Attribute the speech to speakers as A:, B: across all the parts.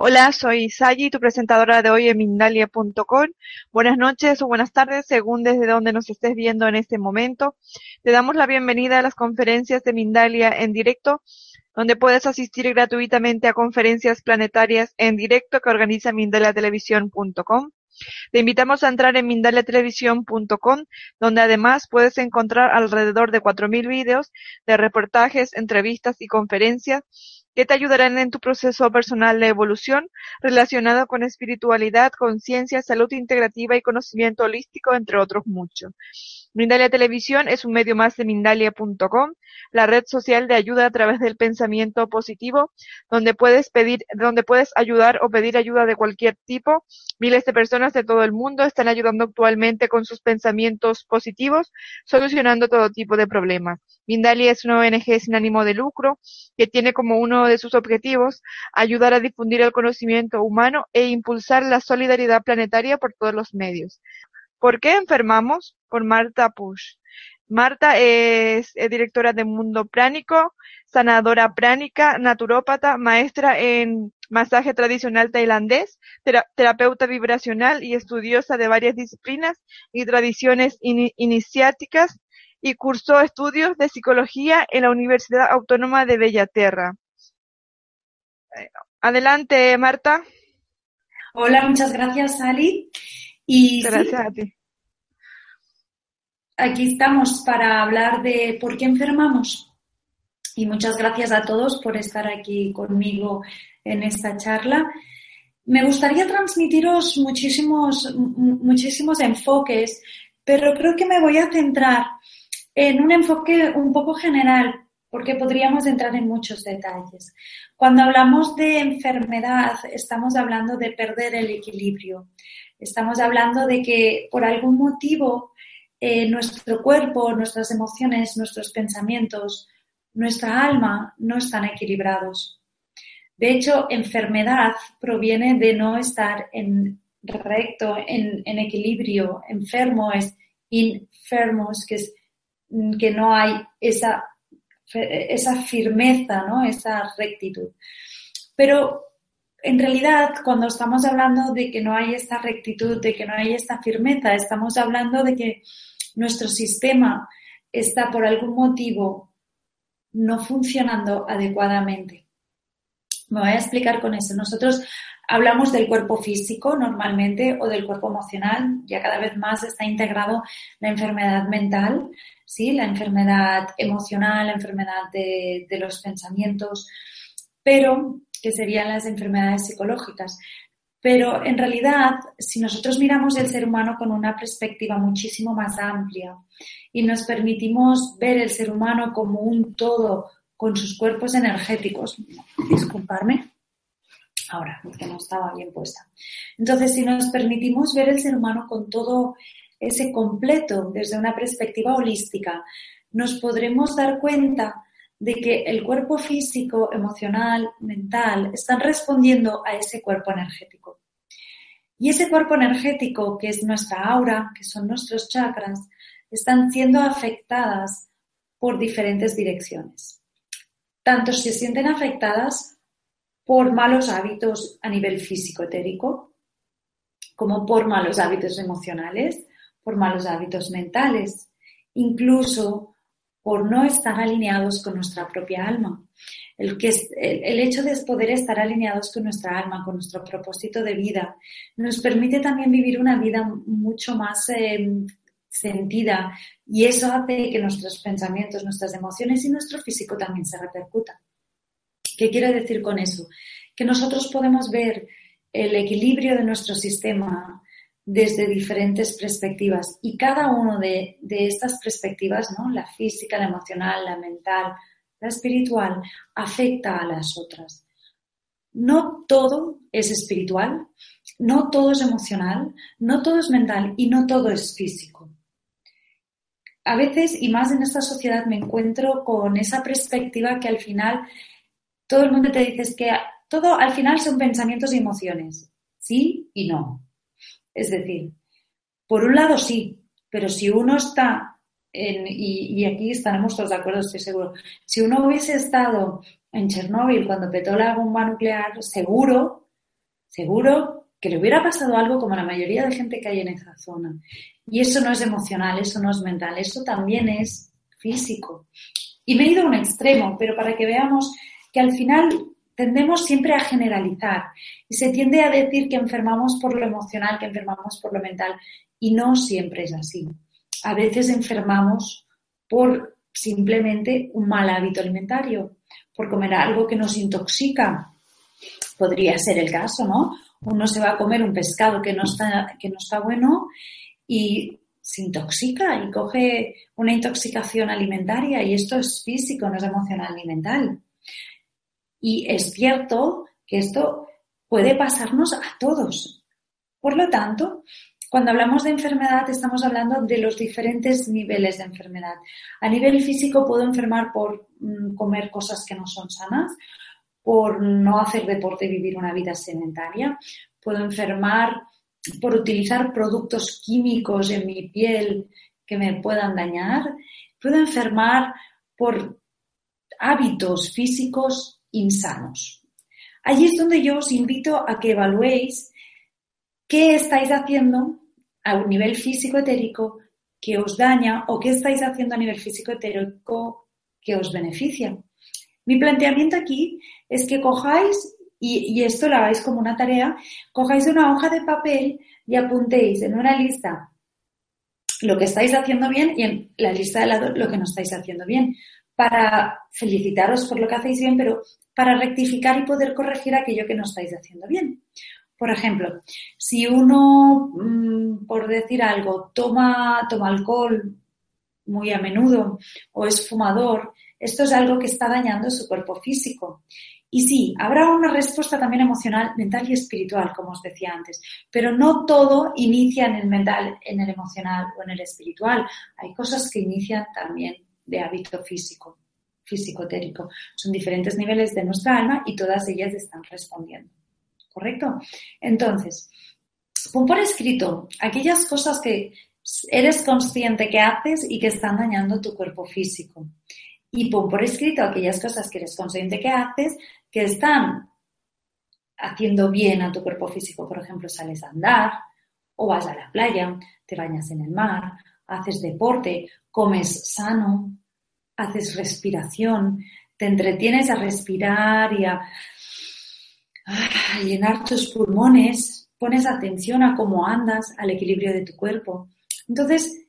A: Hola, soy Sayi, tu presentadora de hoy en Mindalia.com. Buenas noches o buenas tardes, según desde donde nos estés viendo en este momento. Te damos la bienvenida a las conferencias de Mindalia en directo, donde puedes asistir gratuitamente a conferencias planetarias en directo que organiza Mindaliatelevisión.com. Te invitamos a entrar en mindaliatelevisión.com, donde además puedes encontrar alrededor de 4.000 vídeos de reportajes, entrevistas y conferencias que te ayudarán en tu proceso personal de evolución relacionado con espiritualidad, conciencia, salud integrativa y conocimiento holístico, entre otros muchos. Mindalia Televisión es un medio más de Mindalia.com, la red social de ayuda a través del pensamiento positivo, donde puedes pedir, donde puedes ayudar o pedir ayuda de cualquier tipo. Miles de personas de todo el mundo están ayudando actualmente con sus pensamientos positivos, solucionando todo tipo de problemas. Mindalia es una ONG sin ánimo de lucro que tiene como uno de sus objetivos ayudar a difundir el conocimiento humano e impulsar la solidaridad planetaria por todos los medios. ¿Por qué enfermamos? Por Marta Push. Marta es, directora de Mundo Pránico, sanadora pránica, naturópata, maestra en masaje tradicional tailandés, terapeuta vibracional y estudiosa de varias disciplinas y tradiciones iniciáticas y cursó estudios de psicología en la Universidad Autónoma de Bellaterra. Adelante, Marta.
B: Hola, muchas gracias, Ali. Y
A: gracias a ti.
B: Aquí estamos para hablar de por qué enfermamos. Y muchas gracias a todos por estar aquí conmigo en esta charla. Me gustaría transmitiros muchísimos, muchísimos enfoques, pero creo que me voy a centrar en un enfoque un poco general, porque podríamos entrar en muchos detalles. Cuando hablamos de enfermedad, estamos hablando de perder el equilibrio. Estamos hablando de que por algún motivo eh, nuestro cuerpo, nuestras emociones, nuestros pensamientos, nuestra alma no están equilibrados. De hecho, enfermedad proviene de no estar en recto, en, equilibrio. Enfermo es enfermos, que es Mm, que no hay esa, esa firmeza, ¿no? esa rectitud. Pero en realidad, cuando estamos hablando de que no hay esta rectitud, de que no hay esta firmeza, estamos hablando de que nuestro sistema está por algún motivo no funcionando adecuadamente. Me voy a explicar con eso. Nosotros hablamos del cuerpo físico normalmente o del cuerpo emocional. Ya cada vez más está integrado la enfermedad mental, ¿sí? la enfermedad emocional, la enfermedad de, de los pensamientos, pero que serían las enfermedades psicológicas. Pero en realidad, si nosotros miramos el ser humano con una perspectiva muchísimo más amplia y nos permitimos ver el ser humano como un todo con sus cuerpos energéticos, disculparme, ahora, porque no estaba bien puesta. Entonces, si nos permitimos ver el ser humano con todo ese completo desde una perspectiva holística, nos podremos dar cuenta de que el cuerpo físico, emocional, mental, están respondiendo a ese cuerpo energético. Y ese cuerpo energético, que es nuestra aura, que son nuestros chakras, están siendo afectadas por diferentes direcciones. Tanto se sienten afectadas por malos hábitos a nivel físico etérico, como por malos hábitos emocionales, por malos hábitos mentales, incluso por no estar alineados con nuestra propia alma. El, que, el, hecho de poder estar alineados con nuestra alma, con nuestro propósito de vida, nos permite también vivir una vida mucho más em, sentida y eso hace que nuestros pensamientos, nuestras emociones y nuestro físico también se repercutan. ¿Qué quiero decir con eso? Que nosotros podemos ver el equilibrio de nuestro sistema desde diferentes perspectivas y cada una de, estas perspectivas, ¿no? la física, la emocional, la mental, la espiritual, afecta a las otras. No todo es espiritual, no todo es emocional, no todo es mental y no todo es físico. A veces, y más en esta sociedad, me encuentro con esa perspectiva que al final todo el mundo te dice que todo al final son pensamientos y emociones, sí y no. Es decir, por un lado sí, pero si uno está en, y, aquí estaremos todos de acuerdo, estoy seguro, si uno hubiese estado en Chernóbil cuando petó la bomba nuclear, seguro, seguro que le hubiera pasado algo como la mayoría de gente que hay en esa zona. Y eso no es emocional, eso no es mental, eso también es físico. Y me he ido a un extremo, pero para que veamos que al final tendemos siempre a generalizar y se tiende a decir que enfermamos por lo emocional, que enfermamos por lo mental, y no siempre es así. A veces enfermamos por simplemente un mal hábito alimentario, por comer algo que nos intoxica. Podría ser el caso, ¿no? Uno se va a comer un pescado que no está, que no está bueno y se intoxica y coge una intoxicación alimentaria y esto es físico, no es emocional ni mental. Y es cierto que esto puede pasarnos a todos. Por lo tanto, cuando hablamos de enfermedad estamos hablando de los diferentes niveles de enfermedad. A nivel físico puedo enfermar por mm, comer cosas que no son sanas, por no hacer deporte y vivir una vida sedentaria. Puedo enfermar por utilizar productos químicos en mi piel que me puedan dañar. Puedo enfermar por hábitos físicos insanos. Allí es donde yo os invito a que evaluéis qué estáis haciendo a un nivel físico-etérico que os daña o qué estáis haciendo a nivel físico-etérico que os beneficia. Mi planteamiento aquí es que cojáis, y, esto lo hagáis como una tarea, cojáis una hoja de papel y apuntéis en una lista lo que estáis haciendo bien y en la lista de lado lo que no estáis haciendo bien, para felicitaros por lo que hacéis bien, pero para rectificar y poder corregir aquello que no estáis haciendo bien. Por ejemplo, si uno, mm, por decir algo, toma, toma alcohol muy a menudo o es fumador, esto es algo que está dañando su cuerpo físico. Y sí, habrá una respuesta también emocional, mental y espiritual, como os decía antes, pero no todo inicia en el mental, en el emocional o en el espiritual. Hay cosas que inician también de hábito físico, físico-etérico. Son diferentes niveles de nuestra alma y todas ellas están respondiendo. ¿Correcto? Entonces, pon por escrito aquellas cosas que eres consciente que haces y que están dañando tu cuerpo físico y pon por escrito aquellas cosas que eres consciente que haces que están haciendo bien a tu cuerpo físico. Por ejemplo, sales a andar o vas a la playa, te bañas en el mar, haces deporte, comes sano, haces respiración, te entretienes a respirar y a, llenar tus pulmones, pones atención a cómo andas, al equilibrio de tu cuerpo. Entonces,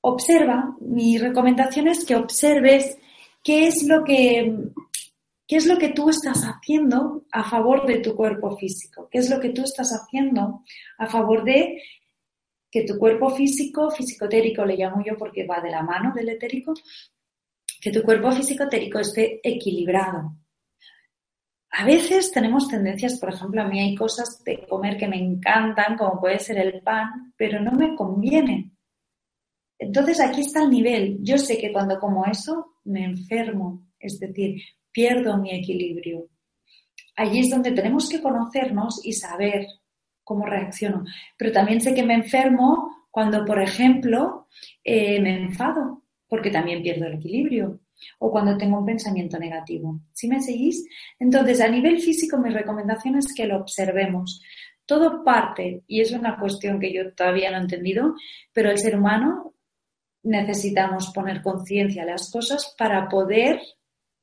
B: observa, mi recomendación es que observes qué es lo que, qué es lo que tú estás haciendo a favor de tu cuerpo físico, qué es lo que tú estás haciendo a favor de que tu cuerpo físico, físico-etérico le llamo yo porque va de la mano del etérico, que tu cuerpo físico-etérico esté equilibrado. A veces tenemos tendencias, por ejemplo, a mí hay cosas de comer que me encantan, como puede ser el pan, pero no me conviene. Entonces aquí está el nivel. Yo sé que cuando como eso me enfermo, es decir, pierdo mi equilibrio. Allí es donde tenemos que conocernos y saber cómo reacciono. Pero también sé que me enfermo cuando, por ejemplo, eh, me enfado, porque también pierdo el equilibrio. O cuando tengo un pensamiento negativo. ¿Sí me seguís? Entonces, a nivel físico, mi recomendación es que lo observemos. Todo parte, y es una cuestión que yo todavía no he entendido, pero el ser humano necesitamos poner conciencia a las cosas para poder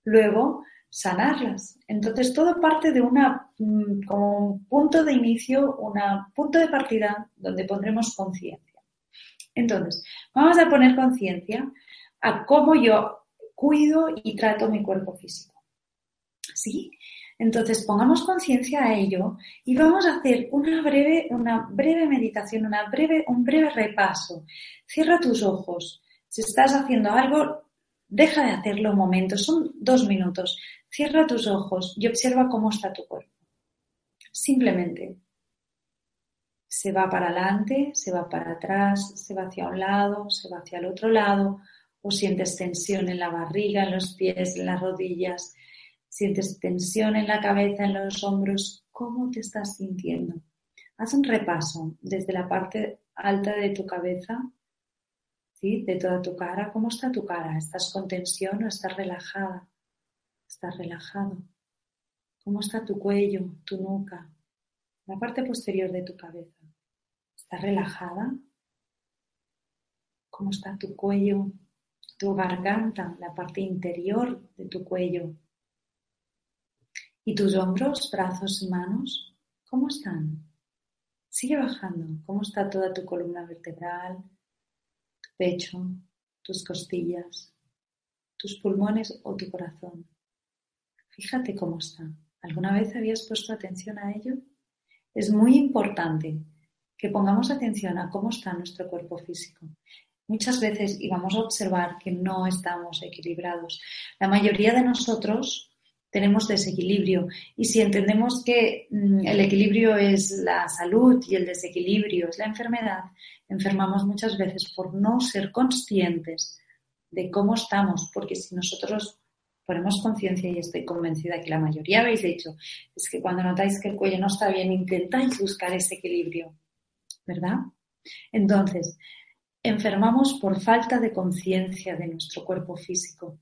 B: luego sanarlas. Entonces todo parte de una mm, como un punto de inicio, un punto de partida donde pondremos conciencia. Entonces, vamos a poner conciencia a cómo yo cuido y trato mi cuerpo físico. ¿Sí? Entonces, pongamos conciencia a ello y vamos a hacer una breve, una breve meditación, una breve, un breve repaso. Cierra tus ojos. Si estás haciendo algo, deja de hacerlo un momento. Son dos minutos. Cierra tus ojos y observa cómo está tu cuerpo. Simplemente. Se va para adelante, se va para atrás, se va hacia un lado, se va hacia el otro lado, o sientes tensión en la barriga, en los pies, en las rodillas, sientes tensión en la cabeza, en los hombros. ¿Cómo te estás sintiendo? Haz un repaso desde la parte alta de tu cabeza, ¿sí? de toda tu cara. ¿Cómo está tu cara? ¿Estás con tensión o estás relajada? ¿Estás relajado? ¿Cómo está tu cuello, tu nuca, la parte posterior de tu cabeza? ¿Estás relajada? ¿Cómo está tu cuello, tu garganta, la parte interior de tu cuello? ¿Y tus hombros, brazos y manos? ¿Cómo están? Sigue bajando. ¿Cómo está toda tu columna vertebral, pecho, tus costillas, tus pulmones o tu corazón? Fíjate cómo está. ¿Alguna vez habías puesto atención a ello? Es muy importante que pongamos atención a cómo está nuestro cuerpo físico. Muchas veces íbamos a observar que no estamos equilibrados. La mayoría de nosotros tenemos desequilibrio. Y si entendemos que mm, el equilibrio es la salud y el desequilibrio es la enfermedad, enfermamos muchas veces por no ser conscientes de cómo estamos, porque si nosotros ponemos conciencia y estoy convencida que la mayoría habéis dicho, es que cuando notáis que el cuello no está bien, intentáis buscar ese equilibrio, ¿verdad? Entonces, enfermamos por falta de conciencia de nuestro cuerpo físico,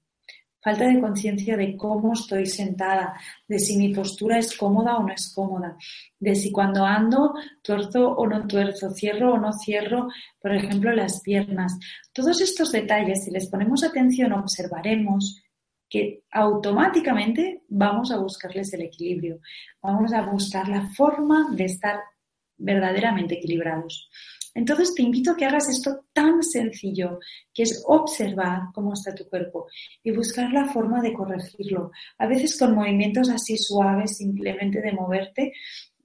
B: falta de conciencia de cómo estoy sentada, de si mi postura es cómoda o no es cómoda, de si cuando ando tuerzo o no tuerzo, cierro o no cierro, por ejemplo, las piernas. Todos estos detalles, si les ponemos atención, observaremos que automáticamente vamos a buscarles el equilibrio, vamos a buscar la forma de estar verdaderamente equilibrados. Entonces te invito a que hagas esto tan sencillo, que es observar cómo está tu cuerpo y buscar la forma de corregirlo. A veces con movimientos así suaves, simplemente de moverte,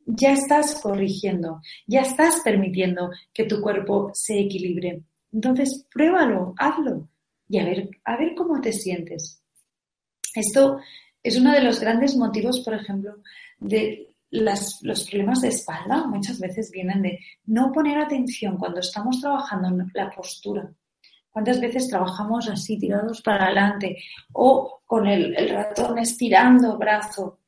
B: ya estás corrigiendo, ya estás permitiendo que tu cuerpo se equilibre. Entonces, pruébalo, hazlo y a ver, a ver cómo te sientes. Esto es uno de los grandes motivos, por ejemplo, de los problemas de espalda. Muchas veces vienen de no poner atención cuando estamos trabajando en la postura. ¿Cuántas veces trabajamos así, tirados para adelante o con el, ratón estirando brazo?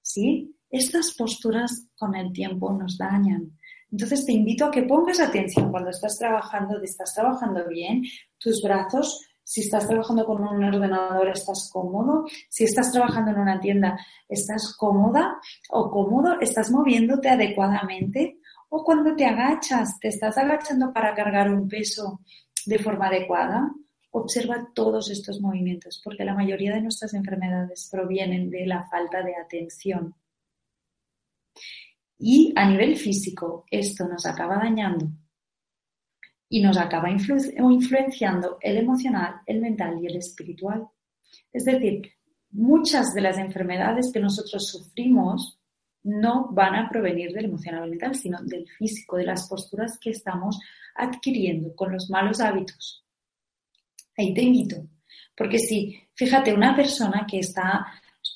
B: ¿Sí? Estas posturas con el tiempo nos dañan. Entonces te invito a que pongas atención cuando estás trabajando, de estás trabajando bien, tus brazos si estás trabajando con un ordenador, estás cómodo. Si estás trabajando en una tienda, estás cómoda o cómodo, estás moviéndote adecuadamente. O cuando te agachas, te estás agachando para cargar un peso de forma adecuada. Observa todos estos movimientos, porque la mayoría de nuestras enfermedades provienen de la falta de atención. Y a nivel físico, esto nos acaba dañando y nos acaba influenciando el emocional, el mental y el espiritual. Es decir, muchas de las enfermedades que nosotros sufrimos no van a provenir del emocional o mental, sino del físico, de las posturas que estamos adquiriendo con los malos hábitos. Ahí te invito, porque si, fíjate, una persona que está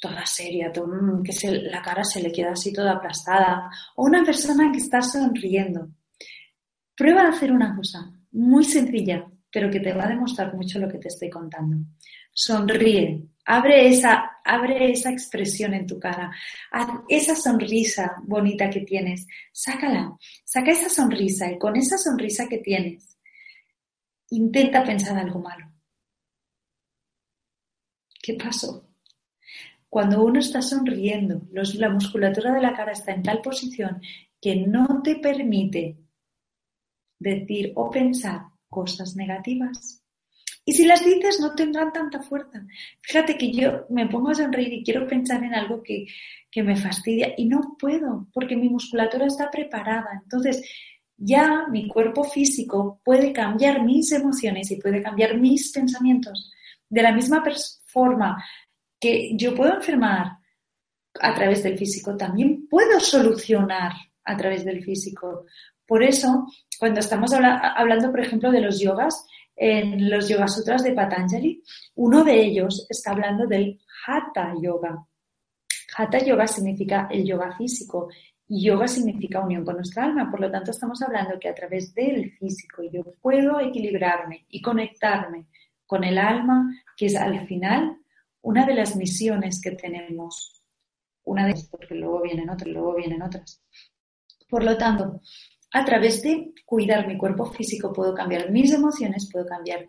B: toda seria, que la cara se le queda así toda aplastada, o una persona que está sonriendo, Prueba a hacer una cosa muy sencilla, pero que te va a demostrar mucho lo que te estoy contando. Sonríe, abre esa, abre esa expresión en tu cara, esa sonrisa bonita que tienes, sácala, saca esa sonrisa y con esa sonrisa que tienes, intenta pensar algo malo. ¿Qué pasó? Cuando uno está sonriendo, la musculatura de la cara está en tal posición que no te permite decir o pensar cosas negativas. Y si las dices no tendrán tanta fuerza. Fíjate que yo me pongo a sonreír y quiero pensar en algo que, que me fastidia y no puedo porque mi musculatura está preparada. Entonces ya mi cuerpo físico puede cambiar mis emociones y puede cambiar mis pensamientos. De la misma forma que yo puedo enfermar a través del físico, también puedo solucionar a través del físico. Por eso, cuando estamos hablando, por ejemplo, de los yogas, en los Yoga Sutras de Patanjali, uno de ellos está hablando del Hatha Yoga. Hatha Yoga significa el yoga físico yoga significa unión con nuestra alma, por lo tanto estamos hablando que a través del físico yo puedo equilibrarme y conectarme con el alma, que es al final una de las misiones que tenemos. Una de porque luego vienen otras, luego vienen otras. Por lo tanto, a través de cuidar mi cuerpo físico puedo cambiar mis emociones, puedo cambiar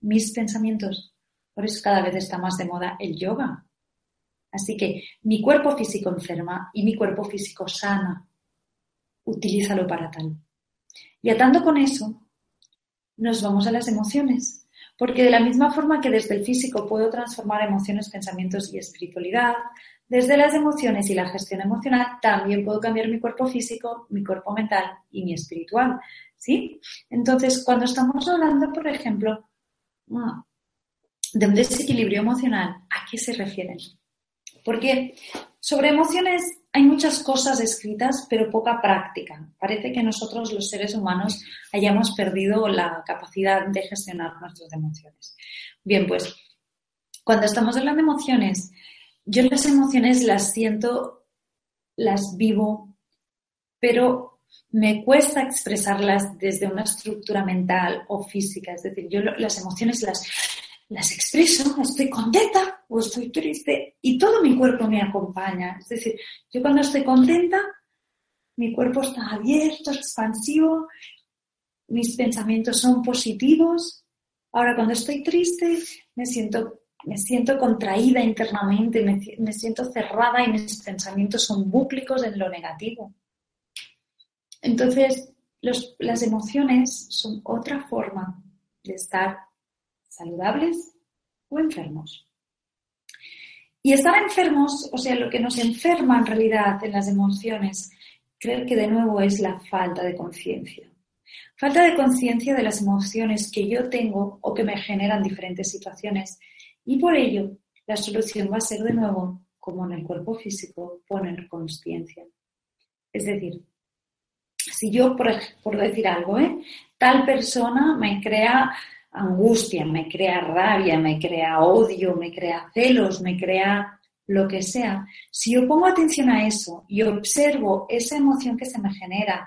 B: mis pensamientos. Por eso cada vez está más de moda el yoga. Así que mi cuerpo físico enferma y mi cuerpo físico sana. Utilízalo para tal. Y atando con eso, nos vamos a las emociones. Porque de la misma forma que desde el físico puedo transformar emociones, pensamientos y espiritualidad, desde las emociones y la gestión emocional también puedo cambiar mi cuerpo físico, mi cuerpo mental y mi espiritual. ¿Sí? Entonces, cuando estamos hablando, por ejemplo, ah, de un desequilibrio emocional, ¿a qué se refieren? Porque sobre emociones hay muchas cosas escritas, pero poca práctica. Parece que nosotros, los seres humanos, hayamos perdido la capacidad de gestionar nuestras emociones. Bien, pues cuando estamos hablando de emociones, yo las emociones las siento, las vivo, pero me cuesta expresarlas desde una estructura mental o física. Es decir, yo las emociones las, las expreso, estoy contenta o estoy triste y todo mi cuerpo me acompaña. Es decir, yo cuando estoy contenta, mi cuerpo está abierto, expansivo, mis pensamientos son positivos. Ahora cuando estoy triste, me siento me siento contraída internamente, me, siento cerrada y mis pensamientos son búclicos en lo negativo. Entonces, las emociones son otra forma de estar saludables o enfermos. Y estar enfermos, o sea, lo que nos enferma en realidad en las emociones, creo que de nuevo es la falta de conciencia. Falta de conciencia de las emociones que yo tengo o que me generan diferentes situaciones y por ello, la solución va a ser de nuevo, como en el cuerpo físico, poner conciencia. Es decir, si yo, por, decir algo, ¿eh? tal persona me crea angustia, me crea rabia, me crea odio, me crea celos, me crea lo que sea, si yo pongo atención a eso y observo esa emoción que se me genera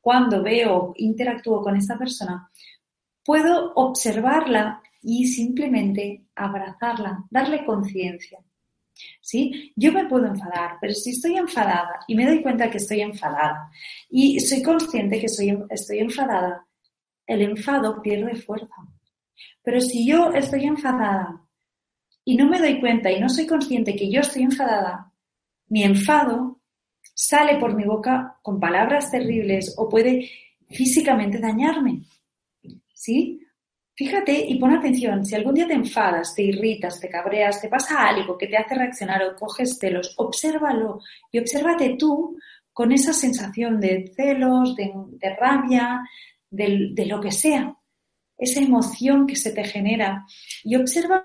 B: cuando veo, interactúo con esta persona, puedo observarla y simplemente abrazarla, darle conciencia. ¿Sí? Yo me puedo enfadar, pero si estoy enfadada y me doy cuenta que estoy enfadada y soy consciente que estoy enfadada, el enfado pierde fuerza. Pero si yo estoy enfadada y no me doy cuenta y no soy consciente que yo estoy enfadada, mi enfado sale por mi boca con palabras terribles o puede físicamente dañarme. ¿Sí? Fíjate y pon atención, si algún día te enfadas, te irritas, te cabreas, te pasa algo que te hace reaccionar o coges celos, obsérvalo y obsérvate tú con esa sensación de celos, de, rabia, de, lo que sea, esa emoción que se te genera y observa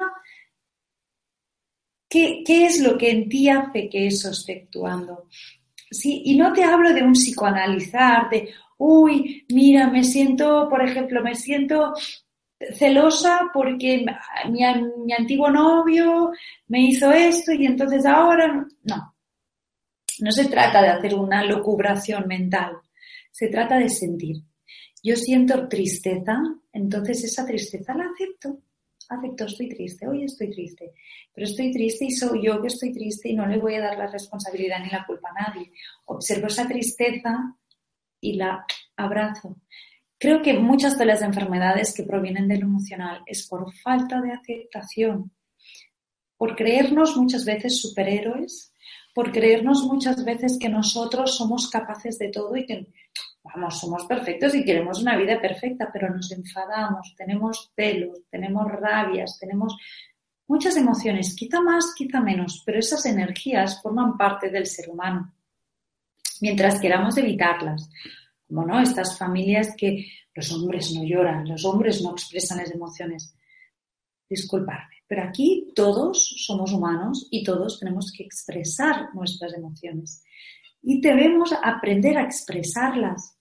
B: qué, es lo que en ti hace que eso esté actuando. Sí, y no te hablo de un psicoanalizar, de, uy, mira, me siento, por ejemplo, me siento celosa porque mi, mi, antiguo novio me hizo esto y entonces ahora no. No se trata de hacer una locubración mental, se trata de sentir. Yo siento tristeza, entonces esa tristeza la acepto. Acepto, estoy triste, hoy estoy triste, pero estoy triste y soy yo que estoy triste y no le voy a dar la responsabilidad ni la culpa a nadie. Observo esa tristeza y la abrazo. Creo que muchas de las enfermedades que provienen del emocional es por falta de aceptación, por creernos muchas veces superhéroes, por creernos muchas veces que nosotros somos capaces de todo y que, vamos, somos perfectos y queremos una vida perfecta, pero nos enfadamos, tenemos pelos, tenemos rabias, tenemos muchas emociones, quizá más, quizá menos, pero esas energías forman parte del ser humano. Mientras queramos evitarlas, como no, estas familias que los hombres no lloran, los hombres no expresan las emociones. Disculparme, pero aquí todos somos humanos y todos tenemos que expresar nuestras emociones y debemos aprender a expresarlas.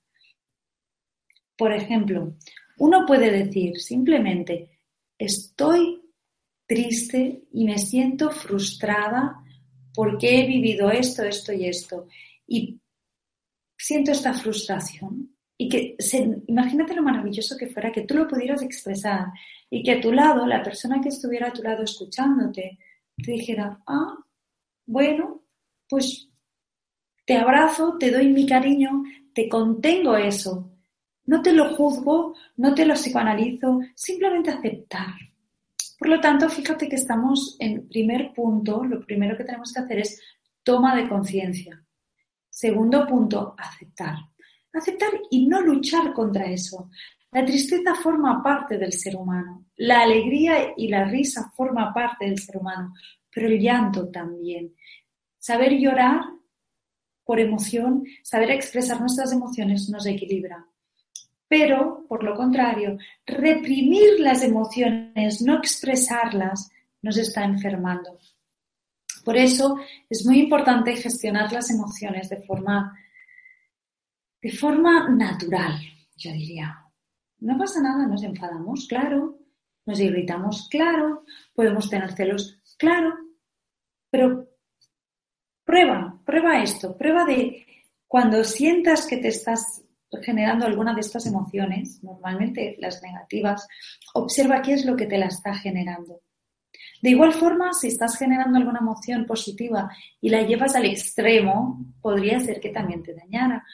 B: Por ejemplo, uno puede decir simplemente, estoy triste y me siento frustrada porque he vivido esto, esto y esto. Y siento esta frustración. Y que se, imagínate lo maravilloso que fuera que tú lo pudieras expresar y que a tu lado, la persona que estuviera a tu lado escuchándote, te dijera, ah, bueno, pues te abrazo, te doy mi cariño, te contengo eso. No te lo juzgo, no te lo psicoanalizo, simplemente aceptar. Por lo tanto, fíjate que estamos en primer punto, lo primero que tenemos que hacer es toma de conciencia. Segundo punto, aceptar. Aceptar y no luchar contra eso. La tristeza forma parte del ser humano, la alegría y la risa forma parte del ser humano, pero el llanto también. Saber llorar por emoción, saber expresar nuestras emociones nos equilibra. Pero, por lo contrario, reprimir las emociones, no expresarlas, nos está enfermando. Por eso es muy importante gestionar las emociones de forma, de forma natural, yo diría. No pasa nada, nos enfadamos, claro, nos irritamos, claro, podemos tener celos, claro, pero prueba, prueba esto, prueba de cuando sientas que te estás generando alguna de estas emociones, normalmente las negativas, observa qué es lo que te la está generando. De igual forma, si estás generando alguna emoción positiva y la llevas al extremo, podría ser que también te dañara.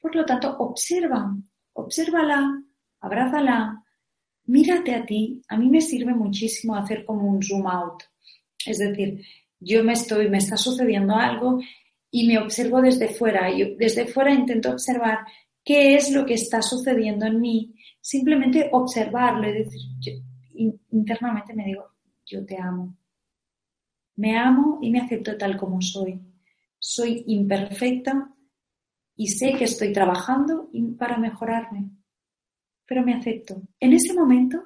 B: Por lo tanto, observa, obsérvala, abrázala, mírate a ti. A mí me sirve muchísimo hacer como un zoom out. Es decir, yo me estoy, me está sucediendo algo y me observo desde fuera. Yo desde fuera intento observar qué es lo que está sucediendo en mí. Simplemente observarlo y decir, internamente me digo, yo te amo. Me amo y me acepto tal como soy. Soy imperfecta y sé que estoy trabajando para mejorarme, pero me acepto. En ese momento,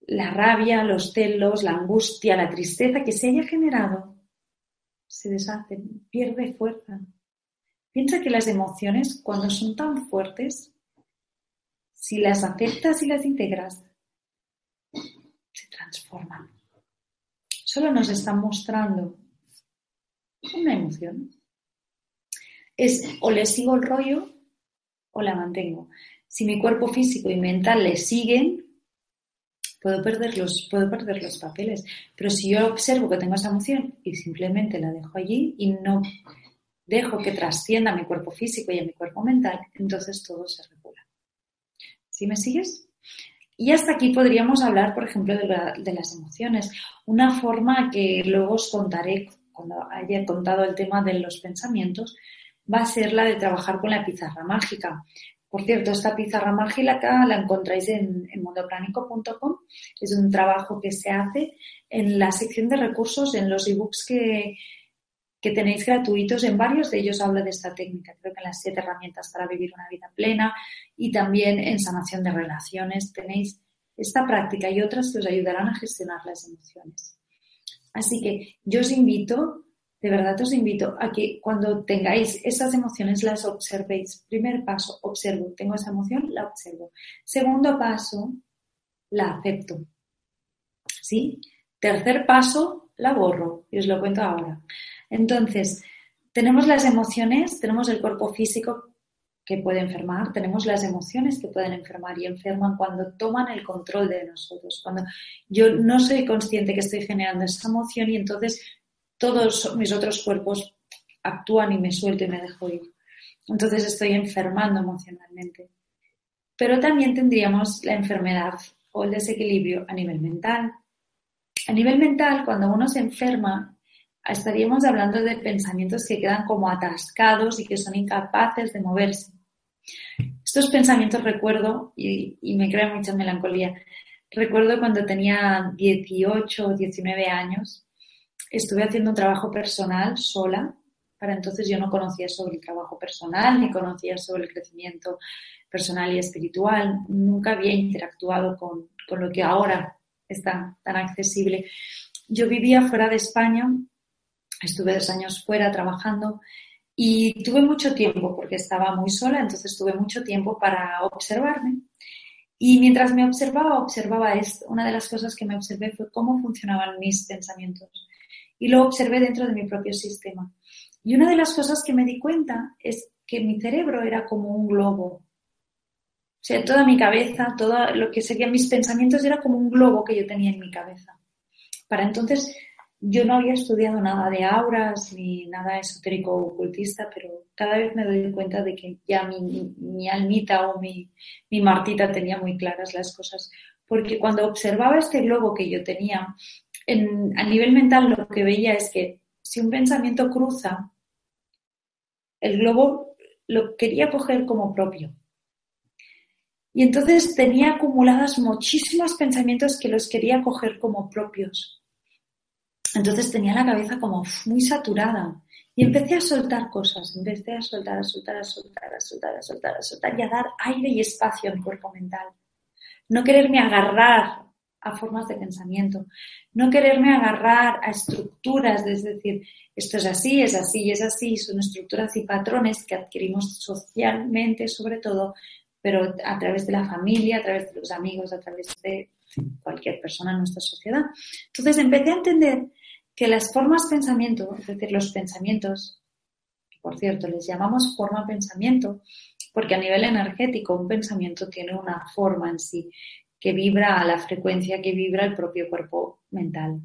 B: la rabia, los celos, la angustia, la tristeza que se haya generado se deshace, pierde fuerza. Piensa que las emociones, cuando son tan fuertes, si las aceptas y las integras, se transforman. Solo nos están mostrando una emoción. Es o le sigo el rollo o la mantengo. Si mi cuerpo físico y mental le siguen, puedo perder los, puedo perder los papeles. Pero si yo observo que tengo esa emoción y simplemente la dejo allí y no dejo que trascienda a mi cuerpo físico y a mi cuerpo mental, entonces todo se regula. ¿Sí me sigues? Y hasta aquí podríamos hablar, por ejemplo, de, las emociones. Una forma que luego os contaré cuando haya contado el tema de los pensamientos va a ser la de trabajar con la pizarra mágica. Por cierto, esta pizarra mágica la encontráis en, en. Es un trabajo que se hace en la sección de recursos, en los ebooks que, que tenéis gratuitos. En varios de ellos hablo de esta técnica, creo que en las siete herramientas para vivir una vida plena y también en sanación de relaciones tenéis esta práctica y otras que os ayudarán a gestionar las emociones. Así que yo os invito, de verdad os invito a que cuando tengáis esas emociones las observéis. Primer paso, observo, tengo esa emoción, la observo. Segundo paso, la acepto. ¿Sí? Tercer paso, la borro y os lo cuento ahora. Entonces, tenemos las emociones, tenemos el cuerpo físico que puede enfermar, tenemos las emociones que pueden enfermar y enferman cuando toman el control de nosotros, cuando yo no soy consciente que estoy generando esa emoción y entonces todos mis otros cuerpos actúan y me suelto y me dejo ir. Entonces estoy enfermando emocionalmente. Pero también tendríamos la enfermedad o el desequilibrio a nivel mental. A nivel mental, cuando uno se enferma, estaríamos hablando de pensamientos que quedan como atascados y que son incapaces de moverse. Estos pensamientos recuerdo, y, me crea mucha melancolía, recuerdo cuando tenía 18 o 19 años, estuve haciendo un trabajo personal sola. Para entonces yo no conocía sobre el trabajo personal, ni conocía sobre el crecimiento personal y espiritual. Nunca había interactuado con, con lo que ahora está tan accesible. Yo vivía fuera de España Estuve dos años fuera trabajando y tuve mucho tiempo, porque estaba muy sola, entonces tuve mucho tiempo para observarme. Y mientras me observaba, observaba esto. Una de las cosas que me observé fue cómo funcionaban mis pensamientos. Y lo observé dentro de mi propio sistema. Y una de las cosas que me di cuenta es que mi cerebro era como un globo. O sea, toda mi cabeza, todo lo que serían mis pensamientos era como un globo que yo tenía en mi cabeza. Para entonces yo no había estudiado nada de auras ni nada esotérico ocultista, pero cada vez me doy cuenta de que ya mi, almita o mi, mi, martita tenía muy claras las cosas. Porque cuando observaba este globo que yo tenía, en, a nivel mental lo que veía es que si un pensamiento cruza, el globo lo quería coger como propio. Y entonces tenía acumuladas muchísimos pensamientos que los quería coger como propios. Entonces tenía la cabeza como muy saturada y empecé a soltar cosas, empecé a soltar, a soltar, a soltar, a soltar, a soltar, a soltar y a dar aire y espacio al cuerpo mental. No quererme agarrar a formas de pensamiento, no quererme agarrar a estructuras, es decir, esto es así, es así, es así, son estructuras y patrones que adquirimos socialmente sobre todo, pero a través de la familia, a través de los amigos, a través de cualquier persona en nuestra sociedad. Entonces empecé a entender que las formas pensamiento, es decir, los pensamientos, por cierto, les llamamos forma pensamiento, porque a nivel energético un pensamiento tiene una forma en sí que vibra a la frecuencia que vibra el propio cuerpo mental.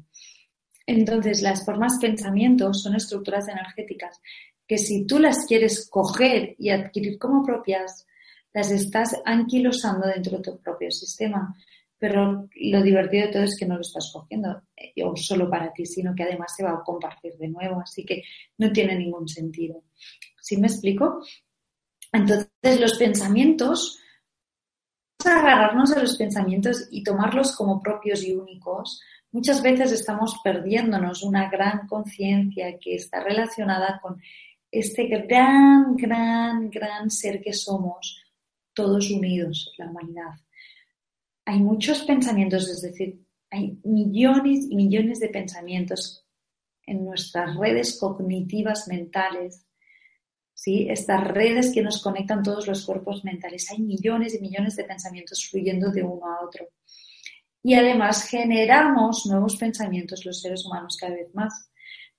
B: Entonces, las formas pensamiento son estructuras energéticas que si tú las quieres coger y adquirir como propias, las estás anquilosando dentro de tu propio sistema pero lo divertido de todo es que no lo estás cogiendo eh, o solo para ti, sino que además se va a compartir de nuevo, así que no tiene ningún sentido. ¿Sí me explico? Entonces, los pensamientos, vamos a agarrarnos a los pensamientos y tomarlos como propios y únicos. Muchas veces estamos perdiéndonos una gran conciencia que está relacionada con este gran, gran, gran ser que somos todos unidos, la humanidad hay muchos pensamientos, es decir, hay millones y millones de pensamientos en nuestras redes cognitivas mentales, ¿sí? estas redes que nos conectan todos los cuerpos mentales. Hay millones y millones de pensamientos fluyendo de uno a otro. Y además generamos nuevos pensamientos los seres humanos cada vez más.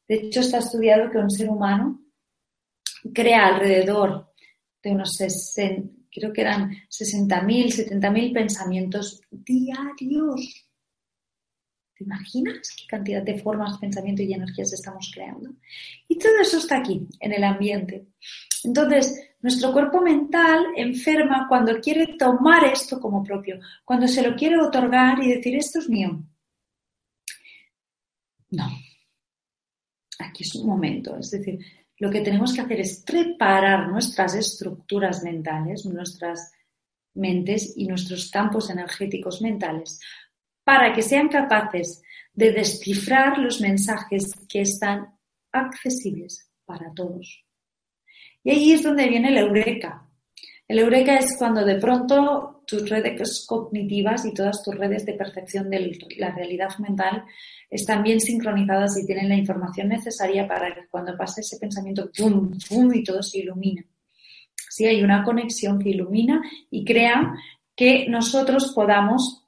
B: De hecho, está estudiado que un ser humano crea alrededor de unos 60, creo que eran 60.000, 70.000 pensamientos diarios. ¿Te imaginas qué cantidad de formas, pensamiento y energías estamos creando? Y todo eso está aquí, en el ambiente. Entonces, nuestro cuerpo mental enferma cuando quiere tomar esto como propio, cuando se lo quiere otorgar y decir, esto es mío. No. Aquí es un momento, es decir, lo que tenemos que hacer es preparar nuestras estructuras mentales, nuestras mentes y nuestros campos energéticos mentales para que sean capaces de descifrar los mensajes que están accesibles para todos. Y ahí es donde viene el eureka. El eureka es cuando de pronto tus redes cognitivas y todas tus redes de percepción de la realidad mental están bien sincronizadas y tienen la información necesaria para que cuando pase ese pensamiento, ¡pum! ¡pum! y todo se ilumina. Sí, hay una conexión que ilumina y crea que nosotros podamos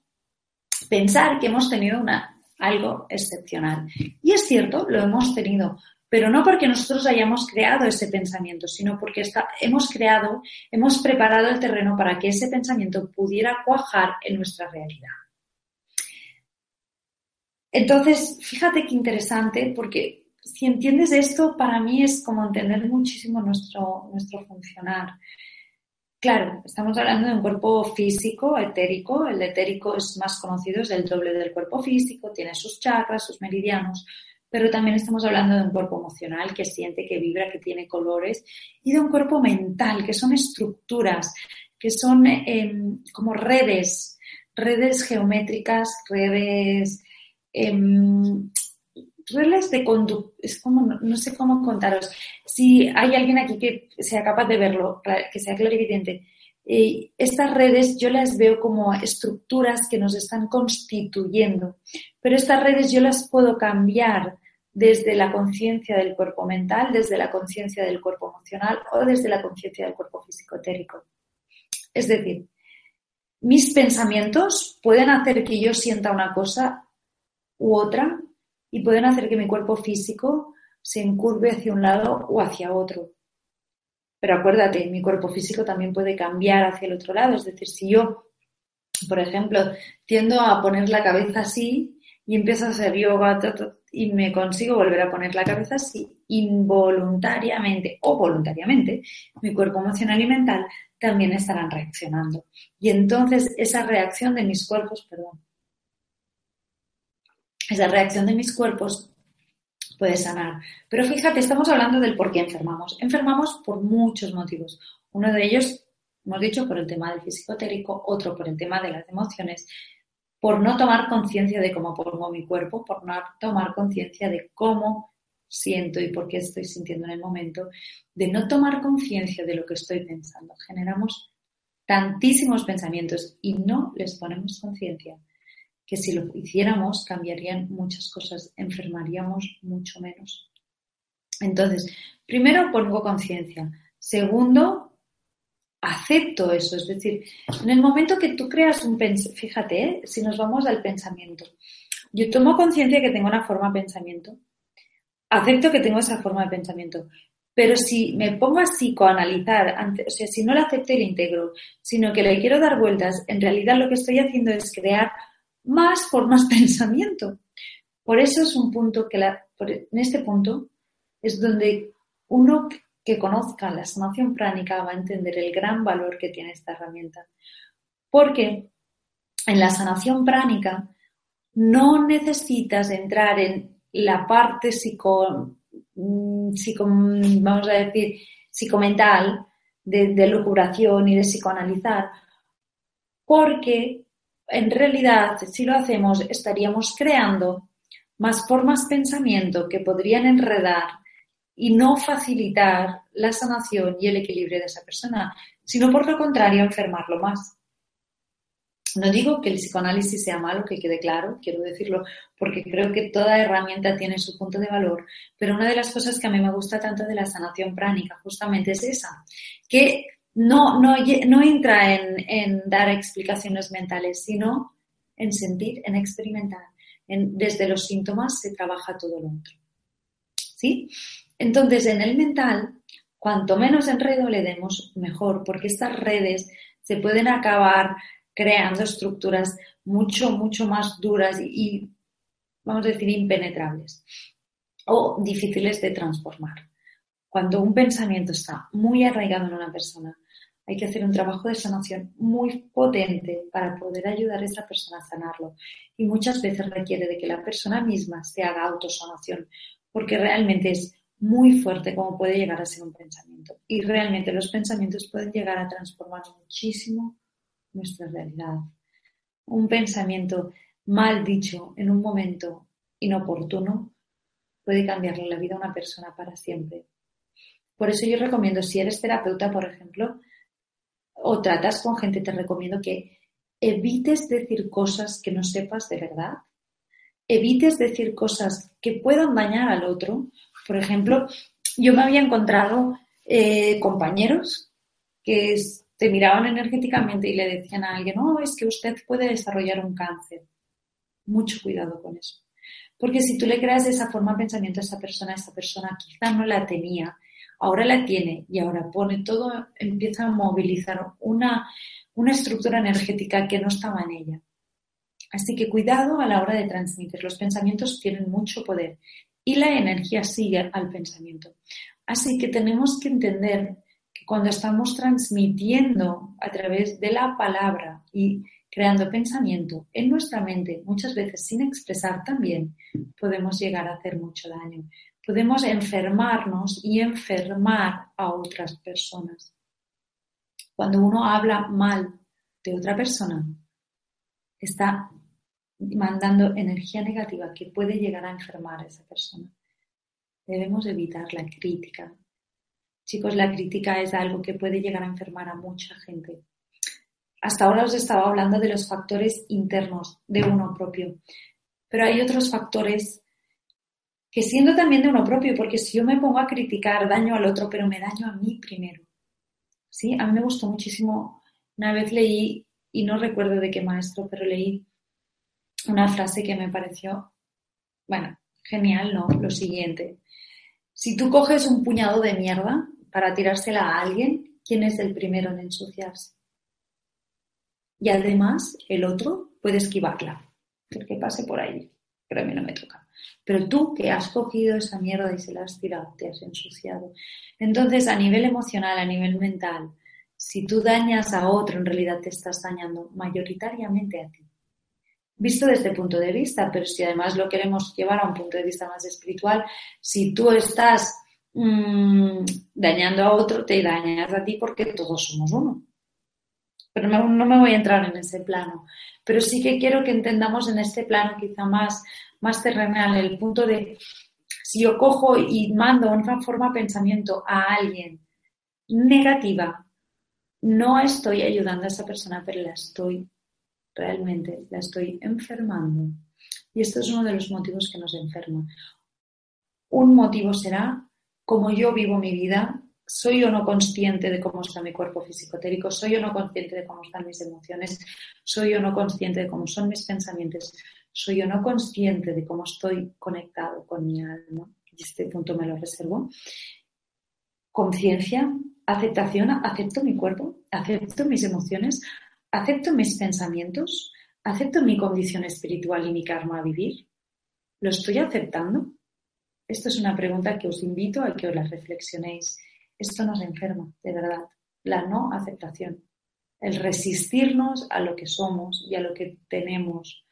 B: pensar que hemos tenido una, algo excepcional. Y es cierto, lo hemos tenido, pero no porque nosotros hayamos creado ese pensamiento, sino porque hemos creado, hemos preparado el terreno para que ese pensamiento pudiera cuajar en nuestra realidad. Entonces, fíjate qué interesante, porque si entiendes esto, para mí es como entender muchísimo nuestro, nuestro funcionar. Claro, estamos hablando de un cuerpo físico, etérico. El etérico es más conocido, es el doble del cuerpo físico, tiene sus chakras, sus meridianos, pero también estamos hablando de un cuerpo emocional que siente, que vibra, que tiene colores, y de un cuerpo mental, que son estructuras, que son em, como redes, redes geométricas, redes Em, reglas de conducta, no, sé cómo contaros. Si hay alguien aquí que sea capaz de verlo, que sea clarividente, eh, estas redes yo las veo como estructuras que nos están constituyendo, pero estas redes yo las puedo cambiar desde la conciencia del cuerpo mental, desde la conciencia del cuerpo emocional o desde la conciencia del cuerpo físico-etérico. Es decir, mis pensamientos pueden hacer que yo sienta una cosa u otra y pueden hacer que mi cuerpo físico se encurve hacia un lado o hacia otro. Pero acuérdate, mi cuerpo físico también puede cambiar hacia el otro lado. Es decir, si yo, por ejemplo, tiendo a poner la cabeza así y empiezo a hacer yoga y me consigo volver a poner la cabeza así, involuntariamente o voluntariamente, mi cuerpo emocional y mental también estarán reaccionando. Y entonces esa reacción de mis cuerpos, perdón, esa reacción de mis cuerpos puede sanar. Pero fíjate, estamos hablando del por qué enfermamos. Enfermamos por muchos motivos. Uno de ellos, hemos dicho, por el tema del físico otro por el tema de las emociones, por no tomar conciencia de cómo pongo mi cuerpo, por no tomar conciencia de cómo siento y por qué estoy sintiendo en el momento, de no tomar conciencia de lo que estoy pensando. Generamos tantísimos pensamientos y no les ponemos conciencia que si lo hiciéramos cambiarían muchas cosas, enfermaríamos mucho menos. Entonces, primero pongo conciencia. Segundo, acepto eso. Es decir, en el momento que tú creas un pensamiento, fíjate, ¿eh? si nos vamos al pensamiento, yo tomo conciencia que tengo una forma de pensamiento, acepto que tengo esa forma de pensamiento, pero si me pongo a psicoanalizar, o sea, si no la acepto y la integro, sino que le quiero dar vueltas, en realidad lo que estoy haciendo es crear más por más pensamiento. Por eso es un punto que la, en este punto es donde uno que conozca la sanación pránica va a entender el gran valor que tiene esta herramienta. Porque en la sanación pránica no necesitas entrar en la parte psico, mm, vamos a decir, psicomental de, de locuración y de psicoanalizar, porque en realidad, si lo hacemos, estaríamos creando más formas pensamiento que podrían enredar y no facilitar la sanación y el equilibrio de esa persona, sino por lo contrario, enfermarlo más. No digo que el psicoanálisis sea malo, que quede claro, quiero decirlo, porque creo que toda herramienta tiene su punto de valor, pero una de las cosas que a mí me gusta tanto de la sanación pránica justamente es esa, que no, no, no entra en, dar explicaciones mentales, sino en sentir, en experimentar. desde los síntomas se trabaja todo lo otro. ¿Sí? Entonces, en el mental, cuanto menos enredo le demos, mejor, porque estas redes se pueden acabar creando estructuras mucho, mucho más duras y, vamos a decir, impenetrables o difíciles de transformar. Cuando un pensamiento está muy arraigado en una persona, hay que hacer un trabajo de sanación muy potente para poder ayudar a esa persona a sanarlo. Y muchas veces requiere de que la persona misma se haga autosanación, porque realmente es muy fuerte como puede llegar a ser un pensamiento. Y realmente los pensamientos pueden llegar a transformar muchísimo nuestra realidad. Un pensamiento mal dicho en un momento inoportuno puede cambiarle la vida a una persona para siempre. Por eso yo recomiendo, si eres terapeuta, por ejemplo, o tratas con gente, te recomiendo que evites decir cosas que no sepas de verdad, evites decir cosas que puedan dañar al otro. Por ejemplo, yo me había encontrado eh, compañeros que te miraban energéticamente y le decían a alguien, no, es que usted puede desarrollar un cáncer. Mucho cuidado con eso. Porque si tú le creas de esa forma de pensamiento a esa persona, esa persona quizá no la tenía ahora la tiene y ahora pone todo, empieza a movilizar una, una estructura energética que no estaba en ella. Así que cuidado a la hora de transmitir. Los pensamientos tienen mucho poder y la energía sigue al pensamiento. Así que tenemos que entender que cuando estamos transmitiendo a través de la palabra y creando pensamiento en nuestra mente, muchas veces sin expresar también, podemos llegar a hacer mucho daño podemos enfermarnos y enfermar a otras personas. Cuando uno habla mal de otra persona, está mandando energía negativa que puede llegar a enfermar a esa persona. Debemos evitar la crítica. Chicos, la crítica es algo que puede llegar a enfermar a mucha gente. Hasta ahora os estaba hablando de los factores internos de uno propio, pero hay otros factores que siendo también de uno propio, porque si yo me pongo a criticar, daño al otro, pero me daño a mí primero. ¿Sí? A mí me gustó muchísimo, una vez leí, y no recuerdo de qué maestro, pero leí una frase que me pareció, bueno, genial, ¿no? Lo siguiente. Si tú coges un puñado de mierda para tirársela a alguien, ¿quién es el primero en ensuciarse? Y además, el otro puede esquivarla, el que pase por ahí, pero a mí no me toca. Pero tú que has cogido esa mierda y se la has tirado, te has ensuciado. Entonces, a nivel emocional, a nivel mental, si tú dañas a otro, en realidad te estás dañando mayoritariamente a ti. Visto desde este punto de vista, pero si además lo queremos llevar a un punto de vista más espiritual, si tú estás mmm, dañando a otro, te dañas a ti porque todos somos uno. Pero no, no, me voy a entrar en ese plano. Pero sí que quiero que entendamos en este plano quizá más, más terrenal, el punto de si yo cojo y mando una forma de pensamiento a alguien negativa, no estoy ayudando a esa persona, pero la estoy realmente, la estoy enfermando. Y esto es uno de los motivos que nos enferma. Un motivo será cómo yo vivo mi vida, soy o no consciente de cómo está mi cuerpo físico-térico, soy o no consciente de cómo están mis emociones, soy o no consciente de cómo son mis pensamientos, soy o no consciente de cómo estoy conectado con mi alma. Y este punto me lo reservo. Conciencia, aceptación, acepto mi cuerpo, acepto mis emociones, acepto mis pensamientos, acepto mi condición espiritual y mi karma a vivir. ¿Lo estoy aceptando? Esto es una pregunta que os invito a que os la reflexionéis. Esto nos enferma, de verdad. La no aceptación. El resistirnos a lo que somos y a lo que tenemos.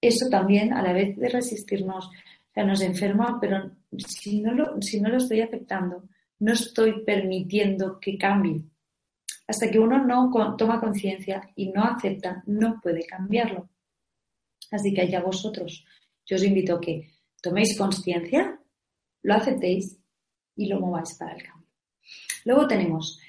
B: Eso también, a la vez de resistirnos, nos enferma, pero si no, lo, si no lo estoy aceptando, no estoy permitiendo que cambie. Hasta que uno no toma conciencia y no acepta, no puede cambiarlo. Así que allá vosotros, yo os invito a que toméis conciencia, lo aceptéis y lo mováis para el cambio. Luego tenemos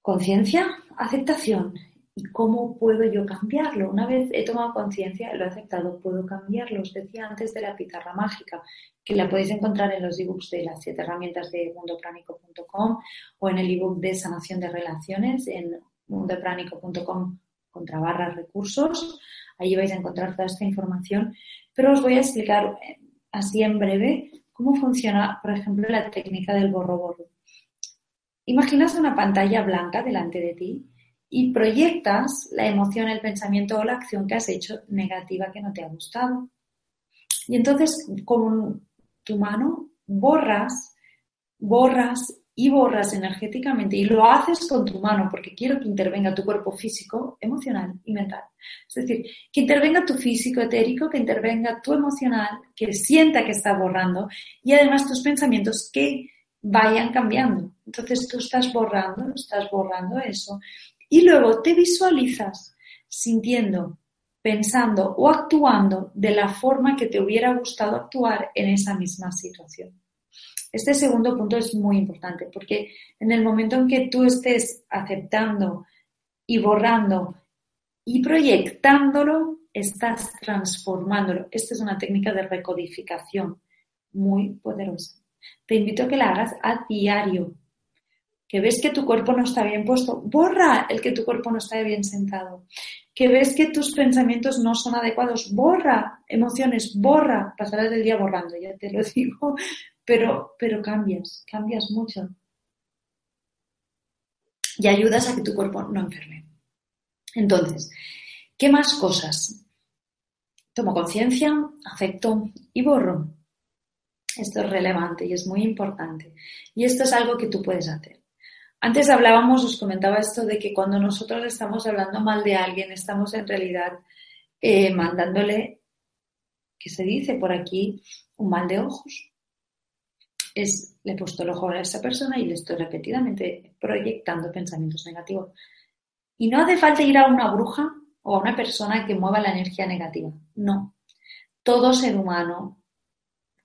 B: conciencia, aceptación ¿Y cómo puedo yo cambiarlo? Una vez he tomado conciencia, lo he aceptado, puedo cambiarlo. Os decía antes de la pizarra mágica, que la podéis encontrar en los ebooks de las siete herramientas de mundopránico.com o en el ebook de sanación de relaciones en mundopránico.com contra barras recursos. Ahí vais a encontrar toda esta información. Pero os voy a explicar eh, así en breve cómo funciona, por ejemplo, la técnica del borro-borro. Imaginas una pantalla blanca delante de ti y proyectas la emoción, el pensamiento o la acción que has hecho negativa que no te ha gustado. Y entonces con tu mano borras, borras y borras energéticamente y lo haces con tu mano porque quiero que intervenga tu cuerpo físico, emocional y mental. Es decir, que intervenga tu físico etérico, que intervenga tu emocional, que sienta que está borrando y además tus pensamientos que vayan cambiando. Entonces tú estás borrando, estás borrando eso y luego te visualizas sintiendo, pensando o actuando de la forma que te hubiera gustado actuar en esa misma situación. Este segundo punto es muy importante porque en el momento en que tú estés aceptando y borrando y proyectándolo, estás transformándolo. Esta es una técnica de recodificación muy poderosa. Te invito a que la hagas a diario que ves que tu cuerpo no está bien puesto, borra el que tu cuerpo no está bien sentado, que ves que tus pensamientos no son adecuados, borra emociones, borra, pasarás el día borrando, ya te lo digo, pero, pero cambias, cambias mucho. Y ayudas a que tu cuerpo no enferme. Entonces, ¿qué más cosas? Tomo conciencia, acepto y borro. Esto es relevante y es muy importante. Y esto es algo que tú puedes hacer. Antes hablábamos, os comentaba esto de que cuando nosotros estamos hablando mal de alguien, estamos en realidad eh, mandándole, que se dice por aquí, un mal de ojos. Es, le he puesto el ojo a esa persona y le estoy repetidamente proyectando pensamientos negativos. Y no hace falta ir a una bruja o a una persona que mueva la energía negativa. No. Todo ser humano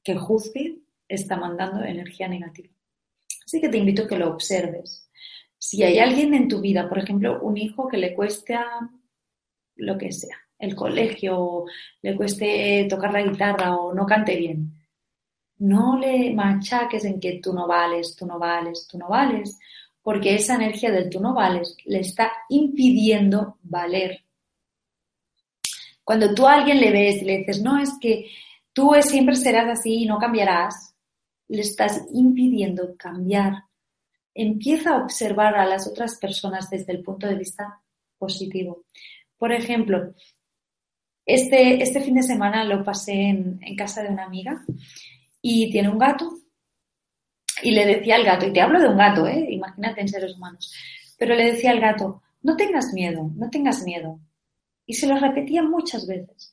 B: que juzgue está mandando energía negativa. Así que te invito a que lo observes. Si hay alguien en tu vida, por ejemplo, un hijo que le cuesta lo que sea, el colegio, le cueste tocar la guitarra o no cante bien, no le machaques en que tú no vales, tú no vales, tú no vales, porque esa energía del tú no vales le está impidiendo valer. Cuando tú a alguien le ves y le dices, no, es que tú siempre serás así y no cambiarás, le estás impidiendo cambiar. Empieza a observar a las otras personas desde el punto de vista positivo. Por ejemplo, este, este fin de semana lo pasé en, casa de una amiga y tiene un gato y le decía al gato, y te hablo de un gato, ¿eh? imagínate en seres humanos, pero le decía al gato, no tengas miedo, no tengas miedo. Y se lo repetía muchas veces.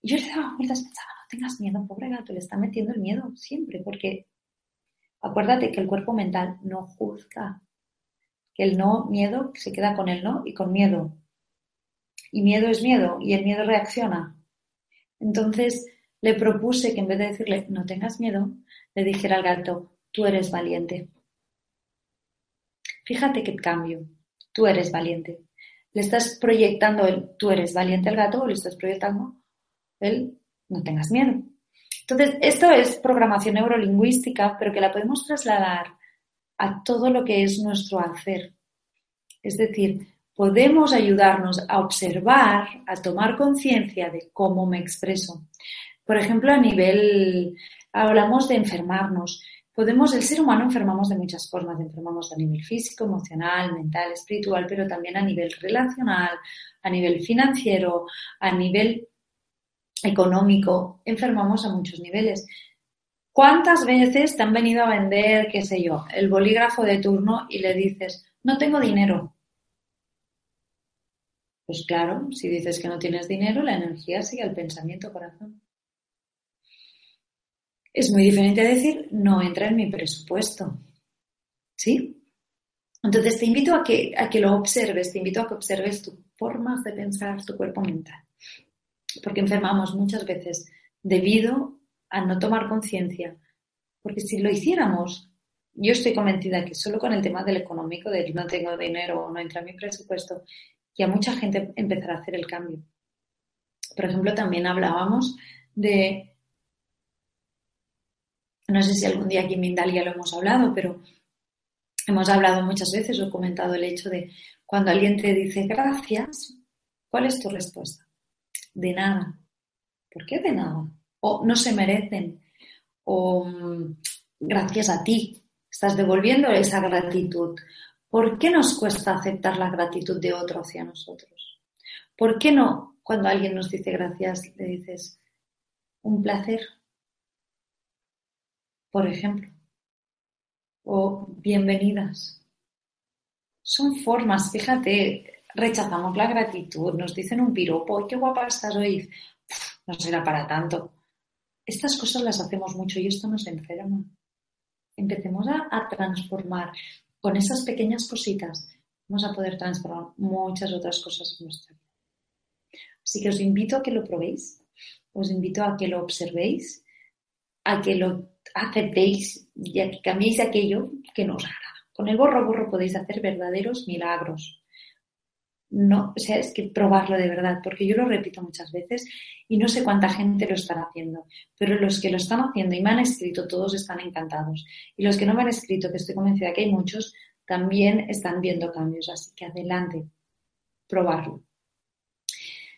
B: Y yo le daba vueltas pensaba, no tengas miedo, pobre gato, le está metiendo el miedo siempre, porque acuérdate que el cuerpo mental no juzga, que el no miedo se queda con el no y con miedo. Y miedo es miedo, y el miedo reacciona. Entonces le propuse que en vez de decirle, no tengas miedo, le dijera al gato, tú eres valiente. Fíjate qué cambio, tú eres valiente. Le estás proyectando el tú eres valiente al gato o le estás proyectando el no tengas miedo. Entonces, esto es programación neurolingüística, pero que la podemos trasladar a todo lo que es nuestro hacer. Es decir, podemos ayudarnos a observar, a tomar conciencia de cómo me expreso. Por ejemplo, a nivel, hablamos de enfermarnos. Podemos, el ser humano enfermamos de muchas formas, enfermamos a nivel físico, emocional, mental, espiritual, pero también a nivel relacional, a nivel financiero, a nivel económico, enfermamos a muchos niveles. ¿Cuántas veces te han venido a vender, qué sé yo, el bolígrafo de turno y le dices, no tengo dinero? Pues claro, si dices que no tienes dinero, la energía sigue al pensamiento, corazón. Es muy diferente decir, no entra en mi presupuesto. ¿Sí? Entonces te invito a que, a que lo observes, te invito a que observes tus formas de pensar, tu cuerpo mental. Porque enfermamos muchas veces debido a no tomar conciencia. Porque si lo hiciéramos, yo estoy convencida que solo con el tema del económico, del no tengo dinero o no entra en mi presupuesto, ya mucha gente empezará a hacer el cambio. Por ejemplo, también hablábamos de no sé si algún día aquí en Mindalia lo hemos hablado, pero hemos hablado muchas veces o comentado el hecho de cuando alguien te dice gracias, ¿cuál es tu respuesta? De nada. ¿Por qué de nada? O no se merecen. O mm, gracias a ti. Estás devolviendo esa gratitud. ¿Por qué nos cuesta aceptar la gratitud de otro hacia nosotros? ¿Por qué no cuando alguien nos dice gracias le dices un placer? por ejemplo, o bienvenidas. Son formas, fíjate, rechazamos la gratitud, nos dicen un piropo, qué guapa estás hoy, no será para tanto. Estas cosas las hacemos mucho y esto nos enferma. Empecemos a, a transformar con esas pequeñas cositas, vamos a poder transformar muchas otras cosas en nuestra vida. Así que os invito a que lo probéis, os invito a que lo observéis, a que lo aceptéis y que cambiéis aquello que no os agrada. Con el borro borro podéis hacer verdaderos milagros. No, o sea, es que probarlo de verdad, porque yo lo repito muchas veces y no sé cuánta gente lo está haciendo, pero los que lo están haciendo y me han escrito, todos están encantados. Y los que no me han escrito, que estoy convencida que hay muchos, también están viendo cambios. Así que adelante, probarlo.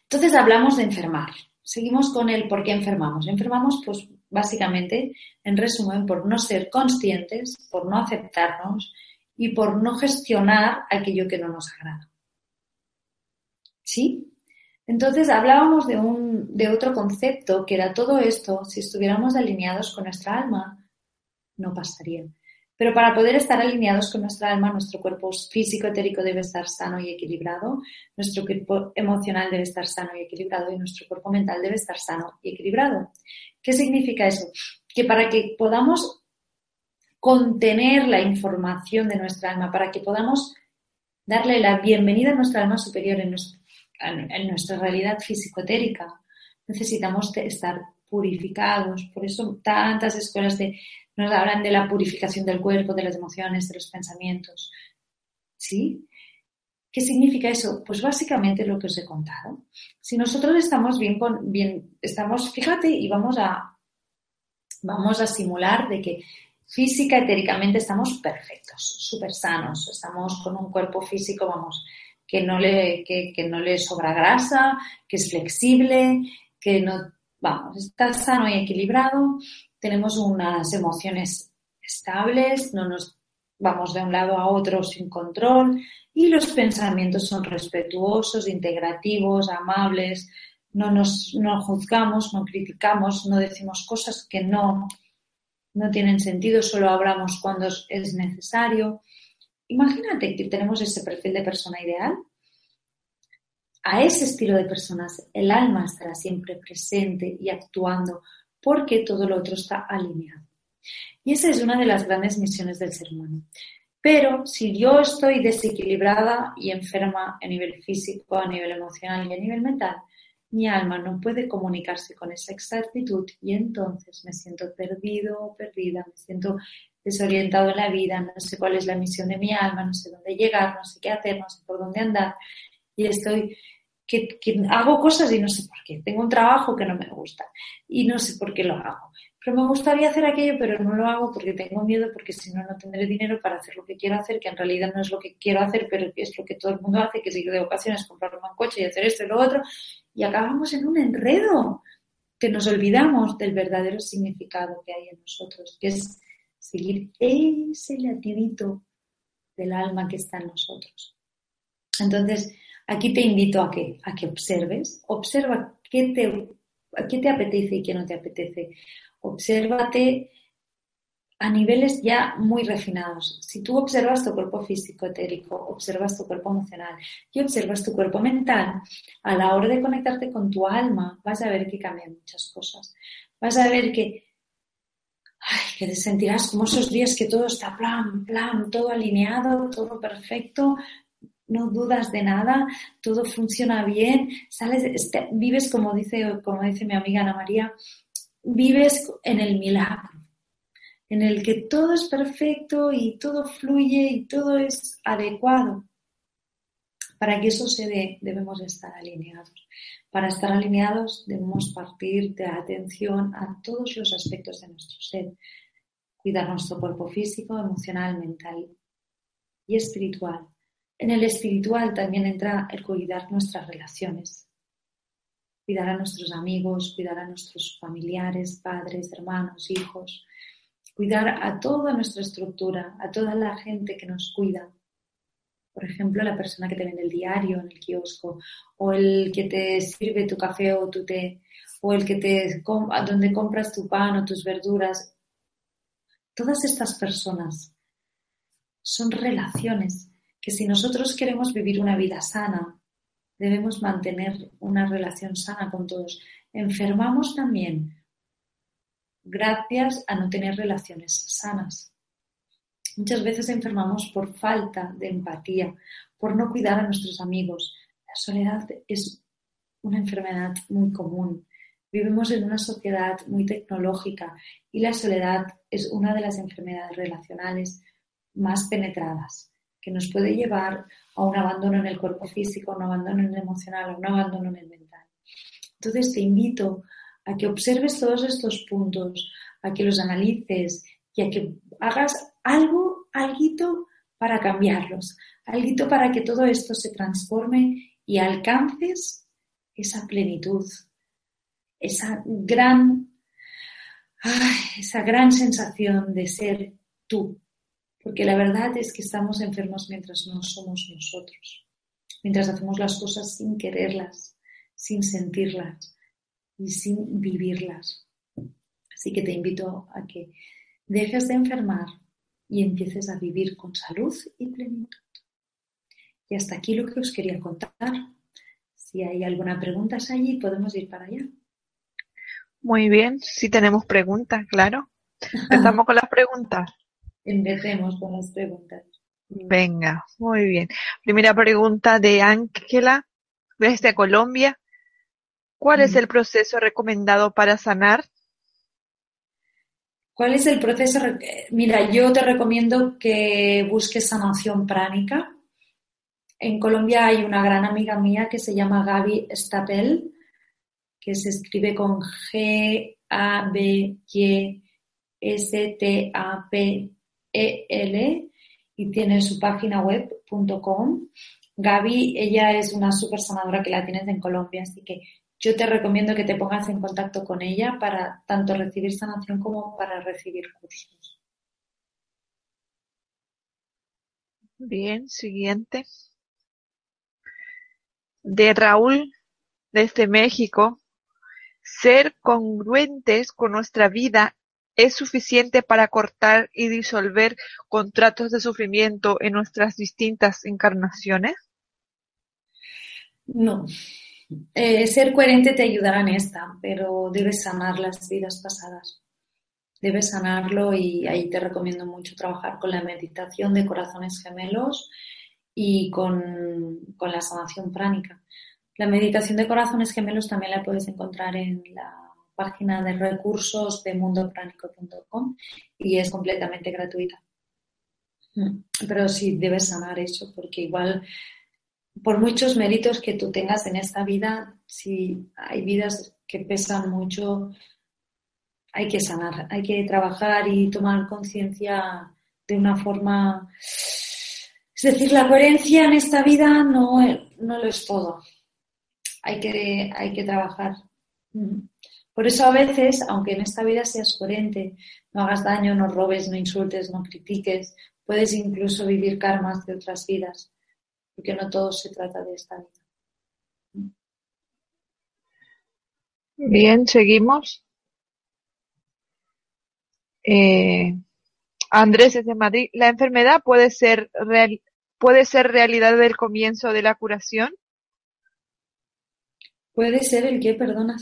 B: Entonces hablamos de enfermar. Seguimos con el por qué enfermamos. Enfermamos pues básicamente, en resumen, por no ser conscientes, por no aceptarnos y por no gestionar aquello que no nos agrada. ¿Sí? Entonces hablábamos de, un, de otro concepto que era todo esto, si estuviéramos alineados con nuestra alma, no pasaría. Pero para poder estar alineados con nuestra alma, nuestro cuerpo físico etérico debe estar sano y equilibrado, nuestro cuerpo emocional debe estar sano y equilibrado y nuestro cuerpo mental debe estar sano y equilibrado. ¿Qué significa eso? Que para que podamos contener la información de nuestra alma, para que podamos darle la bienvenida a nuestra alma superior en nuestra, realidad físico-etérica, necesitamos estar purificados. Por eso tantas escuelas de nos hablan de la purificación del cuerpo, de las emociones, de los pensamientos. ¿Sí? ¿Qué significa eso? Pues básicamente lo que os he contado. Si nosotros estamos bien, con, bien estamos, fíjate, y vamos a, vamos a simular de que física, etéricamente estamos perfectos, súper sanos, estamos con un cuerpo físico, vamos, que no, le, que, que no le sobra grasa, que es flexible, que no, vamos, está sano y equilibrado, tenemos unas emociones estables, no nos vamos de un lado a otro sin control y los pensamientos son respetuosos, integrativos, amables, no nos no juzgamos, no criticamos, no decimos cosas que no, no tienen sentido, solo hablamos cuando es necesario. Imagínate que tenemos ese perfil de persona ideal. A ese estilo de personas el alma estará siempre presente y actuando porque todo lo otro está alineado. Y esa es una de las grandes misiones del ser humano. Pero si yo estoy desequilibrada y enferma a nivel físico, a nivel emocional y a nivel mental, mi alma no puede comunicarse con esa exactitud y entonces me siento perdido o perdida, me siento desorientado en la vida, no sé cuál es la misión de mi alma, no sé dónde llegar, no sé qué hacer, no sé por dónde andar y estoy que, que hago cosas y no sé por qué. Tengo un trabajo que no me gusta y no sé por qué lo hago pero me gustaría hacer aquello, pero no lo hago porque tengo miedo, porque si no, no tendré dinero para hacer lo que quiero hacer, que en realidad no es lo que quiero hacer, pero es lo que todo el mundo hace, que es ir de ocasiones, comprarme un coche y hacer esto y lo otro, y acabamos en un enredo, que nos olvidamos del verdadero significado que hay en nosotros, que es seguir ese latidito del alma que está en nosotros. Entonces, aquí te invito a que, a que observes, observa qué te, qué te apetece y qué no te apetece obsérvate a niveles ya muy refinados. Si tú observas tu cuerpo físico etérico, observas tu cuerpo emocional y observas tu cuerpo mental, a la hora de conectarte con tu alma, vas a ver que cambian muchas cosas. Vas a ver que, ay, que te sentirás como esos días que todo está plan, plan, todo alineado, todo perfecto, no dudas de nada, todo funciona bien, sales, este, vives como dice, como dice mi amiga Ana María, vives en el milagro, en el que todo es perfecto y todo fluye y todo es adecuado. Para que eso se dé, debemos estar alineados. Para estar alineados debemos partir de atención a todos los aspectos de nuestro ser. Cuidar nuestro cuerpo físico, emocional, mental y espiritual. En el espiritual también entra el cuidar nuestras relaciones, cuidar a nuestros amigos, cuidar a nuestros familiares, padres, hermanos, hijos, cuidar a toda nuestra estructura, a toda la gente que nos cuida. Por ejemplo, la persona que te vende el diario en el kiosco, o el que te sirve tu café o tu té, o el que te donde compras tu pan o tus verduras. Todas estas personas son relaciones que si nosotros queremos vivir una vida sana, debemos mantener una relación sana con todos. Enfermamos también gracias a no tener relaciones sanas. Muchas veces enfermamos por falta de empatía, por no cuidar a nuestros amigos. La soledad es una enfermedad muy común. Vivimos en una sociedad muy tecnológica y la soledad es una de las enfermedades relacionales más penetradas que nos puede llevar a un abandono en el cuerpo físico, un abandono en el emocional, a un abandono en el mental. Entonces te invito a que observes todos estos puntos, a que los analices y a que hagas algo, algo para cambiarlos, algo para que todo esto se transforme y alcances esa plenitud, esa gran, esa gran sensación de ser tú, porque la verdad es que estamos enfermos mientras no somos nosotros, mientras hacemos las cosas sin quererlas, sin sentirlas y sin vivirlas. Así que te invito a que dejes de enfermar y empieces a vivir con salud y plenitud. Y hasta aquí lo que os quería contar. Si hay alguna pregunta allí, podemos ir para allá.
A: Muy bien, si tenemos preguntas, claro. Empezamos con las preguntas.
B: Empecemos con las preguntas.
A: Venga, muy bien. Primera pregunta de Ángela, desde Colombia. ¿Cuál es el proceso recomendado para sanar?
B: ¿Cuál es el proceso? Mira, yo te recomiendo que busques sanación pránica. En Colombia hay una gran amiga mía que se llama Gaby Stapel, que se escribe con G-A-B-Y-S-T-A-P e y tiene su página web.com. Gaby, ella es una super sanadora que la tienes en Colombia, así que yo te recomiendo que te pongas en contacto con ella para tanto recibir sanación como para recibir cursos.
A: Bien, siguiente. De Raúl, desde México. Ser congruentes con nuestra vida es suficiente para cortar y disolver contratos de sufrimiento en nuestras distintas encarnaciones?
B: No. Eh, ser coherente te ayudará en esta, pero debes sanar las vidas pasadas. Debes sanarlo y ahí te recomiendo mucho trabajar con la meditación de corazones gemelos y con, la sanación pránica. La meditación de corazones gemelos también la puedes encontrar en la página de recursos de mundopránico.com y es completamente gratuita. Mm, pero sí debes sanar eso, porque igual, por muchos méritos que tú tengas en esta vida, si hay vidas que pesan mucho, hay que sanar, hay que trabajar y tomar conciencia de una forma. Es decir, la coherencia en esta vida no, no lo es todo hay que, hay que trabajar. Por eso a veces, aunque en esta vida seas coherente, no hagas daño, no robes, no insultes, no critiques, puedes incluso vivir karmas de otras vidas, porque no todo se trata de esta vida.
A: Bien, seguimos. Eh, Andrés es de Madrid. ¿La enfermedad puede ser, real, puede ser realidad del comienzo de la curación?
B: Puede ser el que, perdona,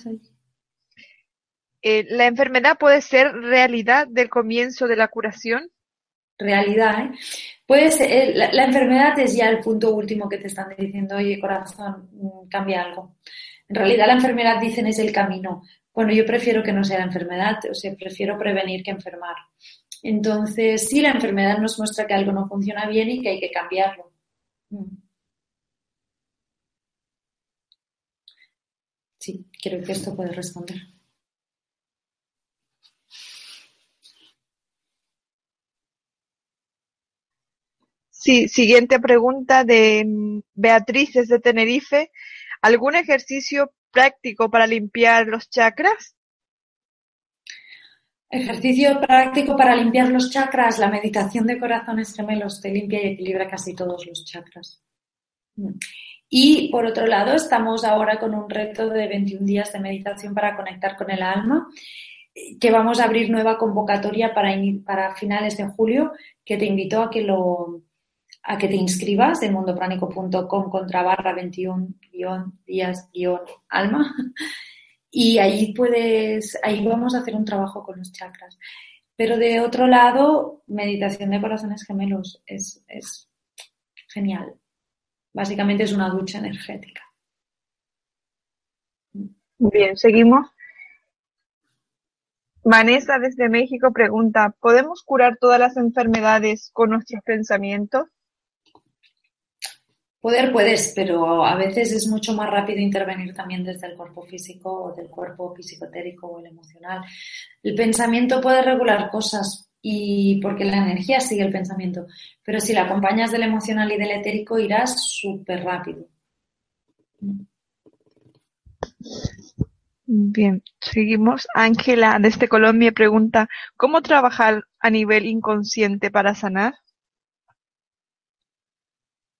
A: eh, ¿La enfermedad puede ser realidad del comienzo de la curación?
B: Realidad, ¿eh? Eh, la, enfermedad es ya el punto último que te están diciendo, oye, corazón, mm, cambia algo. En realidad la enfermedad, dicen, es el camino. Bueno, yo prefiero que no sea la enfermedad, o sea, prefiero prevenir que enfermar. Entonces, sí, la enfermedad nos muestra que algo no funciona bien y que hay que cambiarlo. Mm. Sí, creo que esto puede responder.
A: Sí, siguiente pregunta de mm, Beatriz desde Tenerife. ¿Algún ejercicio práctico para limpiar los chakras?
B: Ejercicio práctico para limpiar los chakras. La meditación de corazones gemelos te limpia y equilibra casi todos los chakras. Y por otro lado, estamos ahora con un reto de 21 días de meditación para conectar con el alma, que vamos a abrir nueva convocatoria para, para finales de julio, que te invito a que lo a que te inscribas en mundopránico.com contra barra 21 días alma y ahí puedes, ahí vamos a hacer un trabajo con los chakras. Pero de otro lado, meditación de corazones gemelos es, es genial. Básicamente es una ducha energética.
A: Bien, seguimos. Vanessa desde México pregunta, ¿podemos curar todas las enfermedades con nuestros pensamientos?
B: Poder puedes, pero a veces es mucho más rápido intervenir también desde el cuerpo físico o del cuerpo psicotérico o el emocional. El pensamiento puede regular cosas, y porque la energía sigue el pensamiento. Pero si la acompañas del emocional y del etérico, irás súper rápido.
A: Bien, seguimos. Ángela, desde Colombia, pregunta, ¿cómo trabajar a nivel inconsciente para sanar?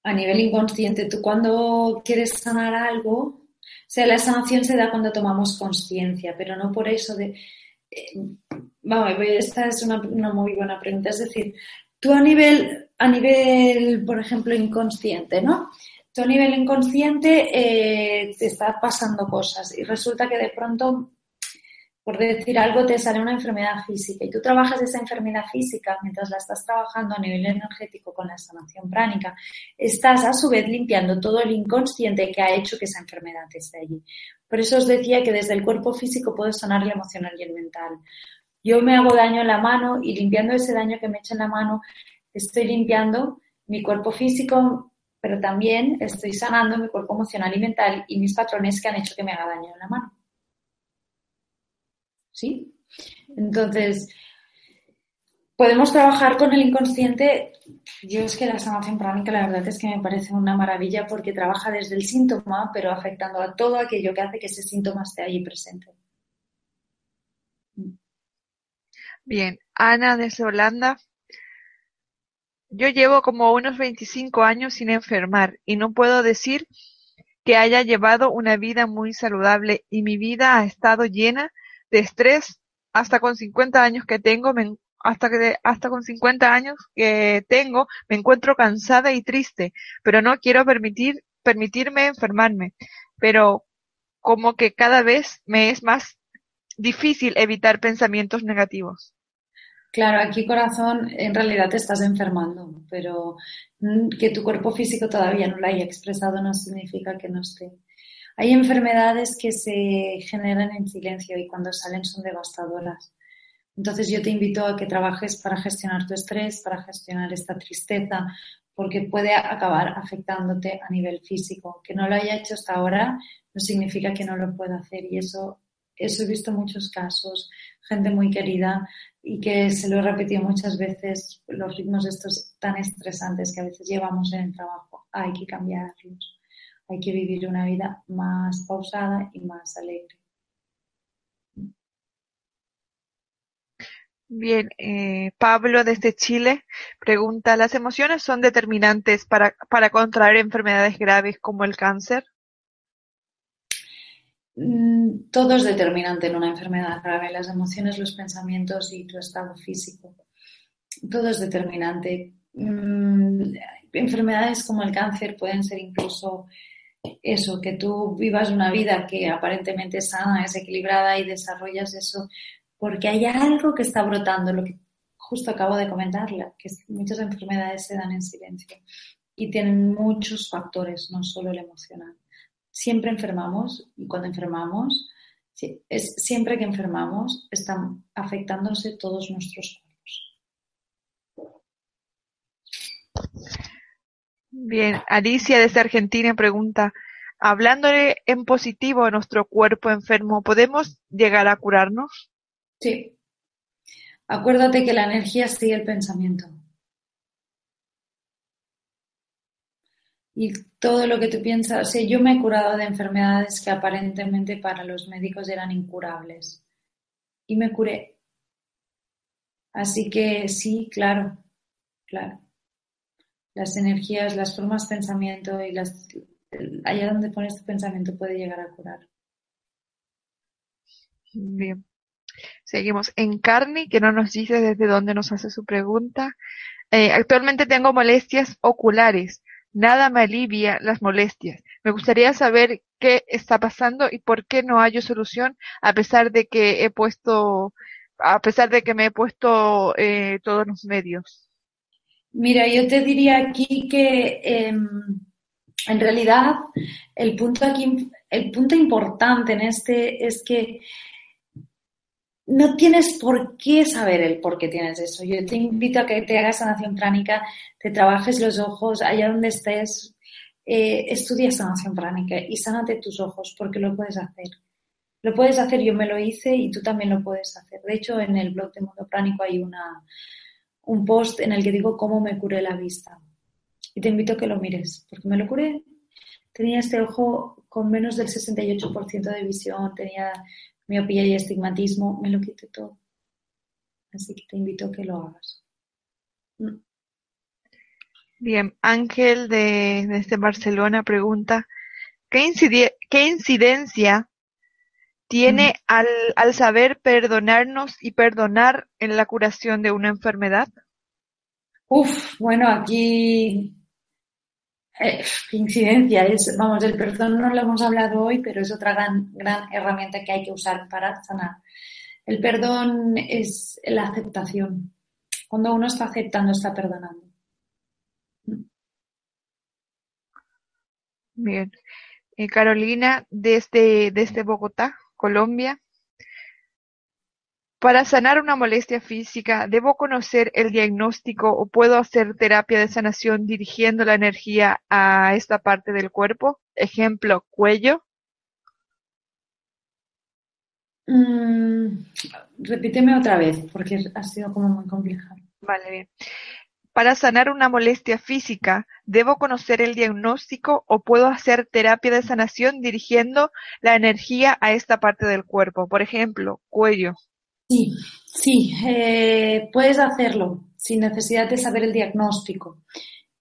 B: A nivel inconsciente, tú cuando quieres sanar algo, o sea, la sanación se da cuando tomamos conciencia, pero no por eso de... Eh, vamos, esta es una, muy buena pregunta. Es decir, tú a nivel, a nivel, por ejemplo, inconsciente, ¿no? Tú a nivel inconsciente eh, te están pasando cosas y resulta que de pronto, por decir algo, te sale una enfermedad física y tú trabajas esa enfermedad física mientras la estás trabajando a nivel energético con la sanación pránica, estás a su vez limpiando todo el inconsciente que ha hecho que esa enfermedad esté allí. Por eso os decía que desde el cuerpo físico puedes sanar el emocional y el mental. Yo me hago daño en la mano y limpiando ese daño que me echa en la mano, estoy limpiando mi cuerpo físico, pero también estoy sanando mi cuerpo emocional y mental y mis patrones que han hecho que me haga daño en la mano. ¿Sí? Entonces, Podemos trabajar con el inconsciente. Yo es que la sanación pránica la verdad es que me parece una maravilla porque trabaja desde el síntoma, pero afectando a todo aquello que hace que ese síntoma esté allí presente.
A: Bien, Ana desde Holanda. Yo llevo como unos 25 años sin enfermar y no puedo decir que haya llevado una vida muy saludable y mi vida ha estado llena de estrés hasta con 50 años que tengo, hasta que hasta con 50 años que tengo, me encuentro cansada y triste, pero no quiero permitir permitirme enfermarme, pero como que cada vez me es más difícil evitar pensamientos negativos.
B: Claro, aquí corazón, en realidad te estás enfermando, pero mm, que tu cuerpo físico todavía no lo haya expresado no significa que no esté. Hay enfermedades que se generan en silencio y cuando salen son devastadoras. Entonces yo te invito a que trabajes para gestionar tu estrés, para gestionar esta tristeza, porque puede acabar afectándote a nivel físico. Que no lo haya hecho hasta ahora no significa que no lo pueda hacer y eso, eso he visto muchos casos, gente muy querida y que se lo he repetido muchas veces, los ritmos estos tan estresantes que a veces llevamos en el trabajo, hay que cambiarlos, hay que vivir una vida más pausada y más alegre.
A: Bien, eh, Pablo desde Chile pregunta, ¿las emociones son determinantes para, para contraer enfermedades graves como el cáncer?
B: Mm, todo es determinante en una enfermedad grave, las emociones, los pensamientos y tu estado físico. Todo es determinante. Mm, enfermedades como el cáncer pueden ser incluso eso, que tú vivas una vida que aparentemente es sana, es equilibrada y desarrollas eso porque hay algo que está brotando, lo que justo acabo de comentarle, que muchas enfermedades se dan en silencio y tienen muchos factores, no solo el emocional. Siempre enfermamos y cuando enfermamos, es, siempre que enfermamos, están afectándose todos nuestros cuerpos.
A: Bien, Alicia desde Argentina pregunta, hablándole en positivo a nuestro cuerpo enfermo, ¿podemos llegar a curarnos?
B: Sí. Acuérdate que la energía sigue el pensamiento. Y todo lo que tú piensas, o sea, yo me he curado de enfermedades que aparentemente para los médicos eran incurables. Y me curé. Así que sí, claro, claro. Las energías, las formas de pensamiento y las allá donde pones tu pensamiento puede llegar a curar.
A: Bien. Seguimos en Carni, que no nos dice desde dónde nos hace su pregunta. Eh, actualmente tengo molestias oculares. Nada me alivia las molestias. Me gustaría saber qué está pasando y por qué no hay solución a pesar de que he puesto, a pesar de que me he puesto eh, todos los medios.
B: Mira, yo te diría aquí que em, en realidad el punto aquí, el punto importante en este es que no tienes por qué saber el por qué tienes eso. Yo te invito a que te hagas sanación pránica, te trabajes los ojos allá donde estés, eh, estudia sanación pránica y sánate tus ojos porque lo puedes hacer. Lo puedes hacer, yo me lo hice y tú también lo puedes hacer. De hecho, en el blog de Mundo Pránico hay una, un post en el que digo cómo me curé la vista. Y te invito a que lo mires, porque me lo curé. Tenía este ojo con menos del 68% de visión, tenía miopía y estigmatismo, me lo quité todo. Así que te invito a que lo hagas.
A: Bien, Ángel de, desde Barcelona pregunta, ¿qué, qué incidencia tiene al, al, saber perdonarnos y perdonar en la curación de una enfermedad?
B: Uf, bueno, aquí eh, incidencia es, vamos, el perdón no lo hemos hablado hoy, pero es otra gran, gran herramienta que hay que usar para sanar. El perdón es la aceptación. Cuando uno está aceptando, está perdonando.
A: Bien. Eh, Carolina, desde, desde Bogotá, Colombia, para sanar una molestia física, ¿debo conocer el diagnóstico o puedo hacer terapia de sanación dirigiendo la energía a esta parte del cuerpo? Ejemplo, cuello.
B: Mm, repíteme otra vez, porque ha sido como muy complicado.
A: Vale, bien. Para sanar una molestia física, ¿debo conocer el diagnóstico o puedo hacer terapia de sanación dirigiendo la energía a esta parte del cuerpo? Por ejemplo, cuello.
B: Sí, sí, eh, puedes hacerlo sin necesidad de saber el diagnóstico.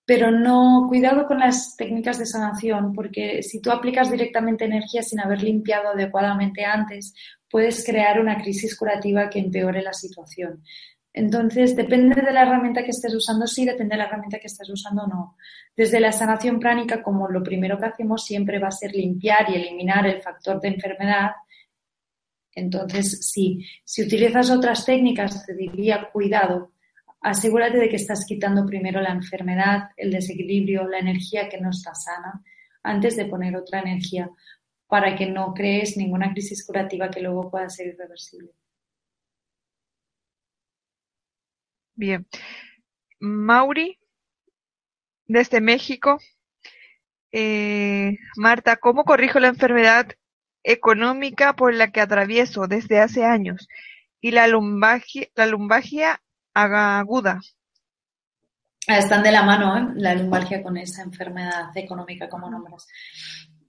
B: Pero no, cuidado con las técnicas de sanación, porque si tú aplicas directamente energía sin haber limpiado adecuadamente antes, puedes crear una crisis curativa que empeore la situación. Entonces, depende de la herramienta que estés usando, sí, depende de la herramienta que estés usando, no. Desde la sanación pránica, como lo primero que hacemos siempre va a ser limpiar y eliminar el factor de enfermedad, entonces sí, si utilizas otras técnicas, te diría cuidado, asegúrate de que estás quitando primero la enfermedad, el desequilibrio, la energía que no está sana, antes de poner otra energía, para que no crees ninguna crisis curativa que luego pueda ser irreversible.
A: Bien. Mauri, desde México. Eh, Marta, ¿cómo corrijo la enfermedad económica por la que atravieso desde hace años y la lumbagia, la aguda?
B: Están de la mano, ¿eh? la lumbalgia con esa enfermedad económica, como nombras.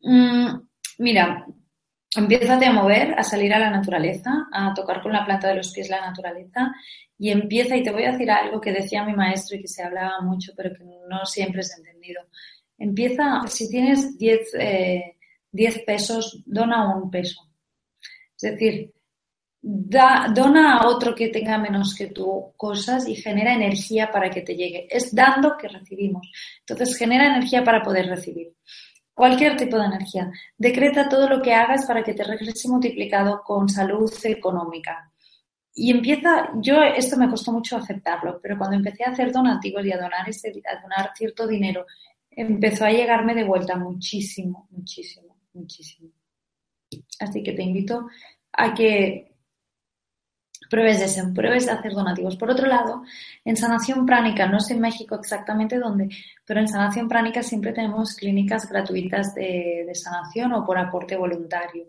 B: Mm, mira, empieza a mover, a salir a la naturaleza, a tocar con la planta de los pies la naturaleza y empieza, y te voy a decir algo que decía mi maestro y que se hablaba mucho, pero que no siempre es entendido. Empieza, si tienes 10 eh, pesos, dona un peso. Es decir, da, dona a otro que tenga menos que tú cosas y genera energía para que te llegue. Es dando que recibimos. Entonces genera energía para poder recibir. Cualquier tipo de energía. Decreta todo lo que hagas para que te regrese multiplicado con salud económica. Y empieza, yo esto me costó mucho aceptarlo, pero cuando empecé a hacer donativos y a donar, ese, a donar cierto dinero, empezó a llegarme de vuelta muchísimo, muchísimo, muchísimo. Así que te invito a que pruebes eso, pruebes de hacer donativos. Por otro lado, en sanación pránica, no sé en México exactamente dónde, pero en sanación pránica siempre tenemos clínicas gratuitas de, sanación o por aporte voluntario.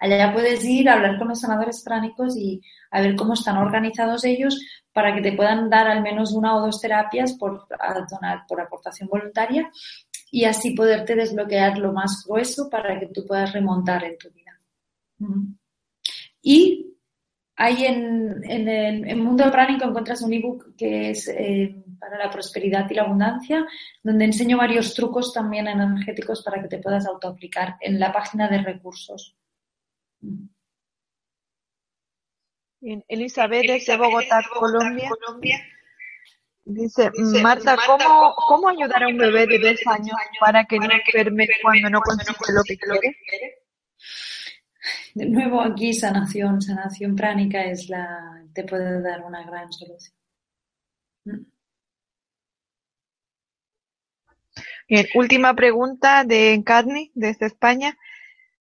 B: Allá puedes ir a hablar con los sanadores pránicos y a ver cómo están organizados ellos para que te puedan dar al menos una o dos terapias por, donar, por aportación voluntaria y así poderte desbloquear lo más grueso para que tú puedas remontar en tu vida. Y hay en, el, mundo pránico encuentras un ebook que es eh, para la prosperidad y la abundancia, donde enseño varios trucos también energéticos para que te puedas autoaplicar en la página de recursos.
A: Elizabeth desde Bogotá, Colombia. Dice, Marta, ¿cómo, ¿cómo ayudar a un bebé de dos años para que no enferme cuando no consigue lo que quiere?
B: De nuevo aquí sanación, sanación pránica es la, te puede dar una gran solución. Mm.
A: Bien, última pregunta de Encarni, desde España.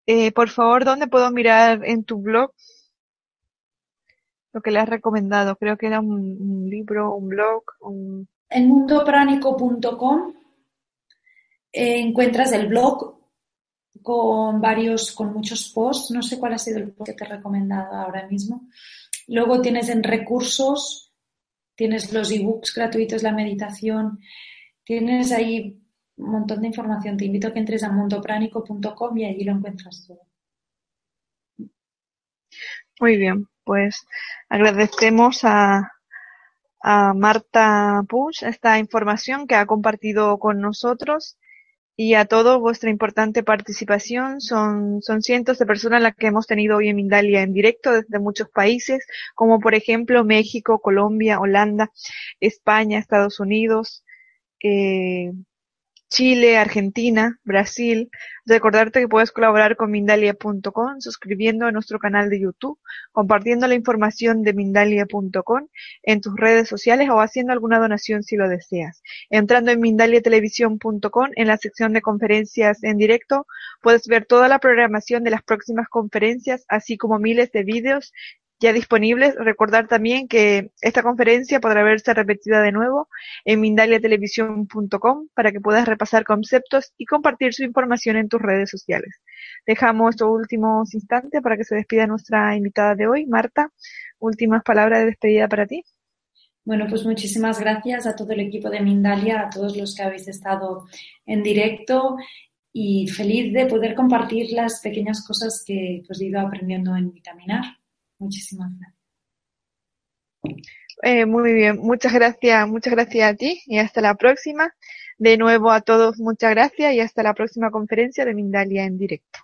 A: Eh, por favor, ¿dónde puedo mirar en tu blog lo que le has recomendado? Creo que era un, libro, un blog. Un...
B: En mundopránico.com eh, encuentras el blog con varios, con muchos posts. No sé cuál ha sido el post que te he recomendado ahora mismo. Luego tienes en recursos, tienes los ebooks gratuitos, la meditación, tienes ahí un montón de información. Te invito a que entres a mundopránico.com y allí lo encuentras todo.
A: Muy bien, pues agradecemos a, a Marta Push esta información que ha compartido con nosotros y a todos vuestra importante participación. Son, son cientos de personas las que hemos tenido hoy en Mindalia en directo desde muchos países, como por ejemplo México, Colombia, Holanda, España, Estados Unidos, eh, Chile, Argentina, Brasil. Recordarte que puedes colaborar con Mindalia.com suscribiendo a nuestro canal de YouTube, compartiendo la información de Mindalia.com en tus redes sociales o haciendo alguna donación si lo deseas. Entrando en Mindaliatelevisión.com en la sección de conferencias en directo, puedes ver toda la programación de las próximas conferencias, así como miles de vídeos ya disponibles. Recordar también que esta conferencia podrá verse repetida de nuevo en mindaliatelevisión.com para que puedas repasar conceptos y compartir su información en tus redes sociales. Dejamos estos últimos instantes para que se despida nuestra invitada de hoy, Marta. Últimas palabras de despedida para ti.
B: Bueno, pues muchísimas gracias a todo el equipo de Mindalia, a todos los que habéis estado en directo y feliz de poder compartir las pequeñas cosas que pues, he ido aprendiendo en Vitaminar. Muchísimas
A: gracias. Eh, muy bien, muchas gracias, muchas gracias a ti y hasta la próxima. De nuevo a todos, muchas gracias y hasta la próxima conferencia de Mindalia en directo.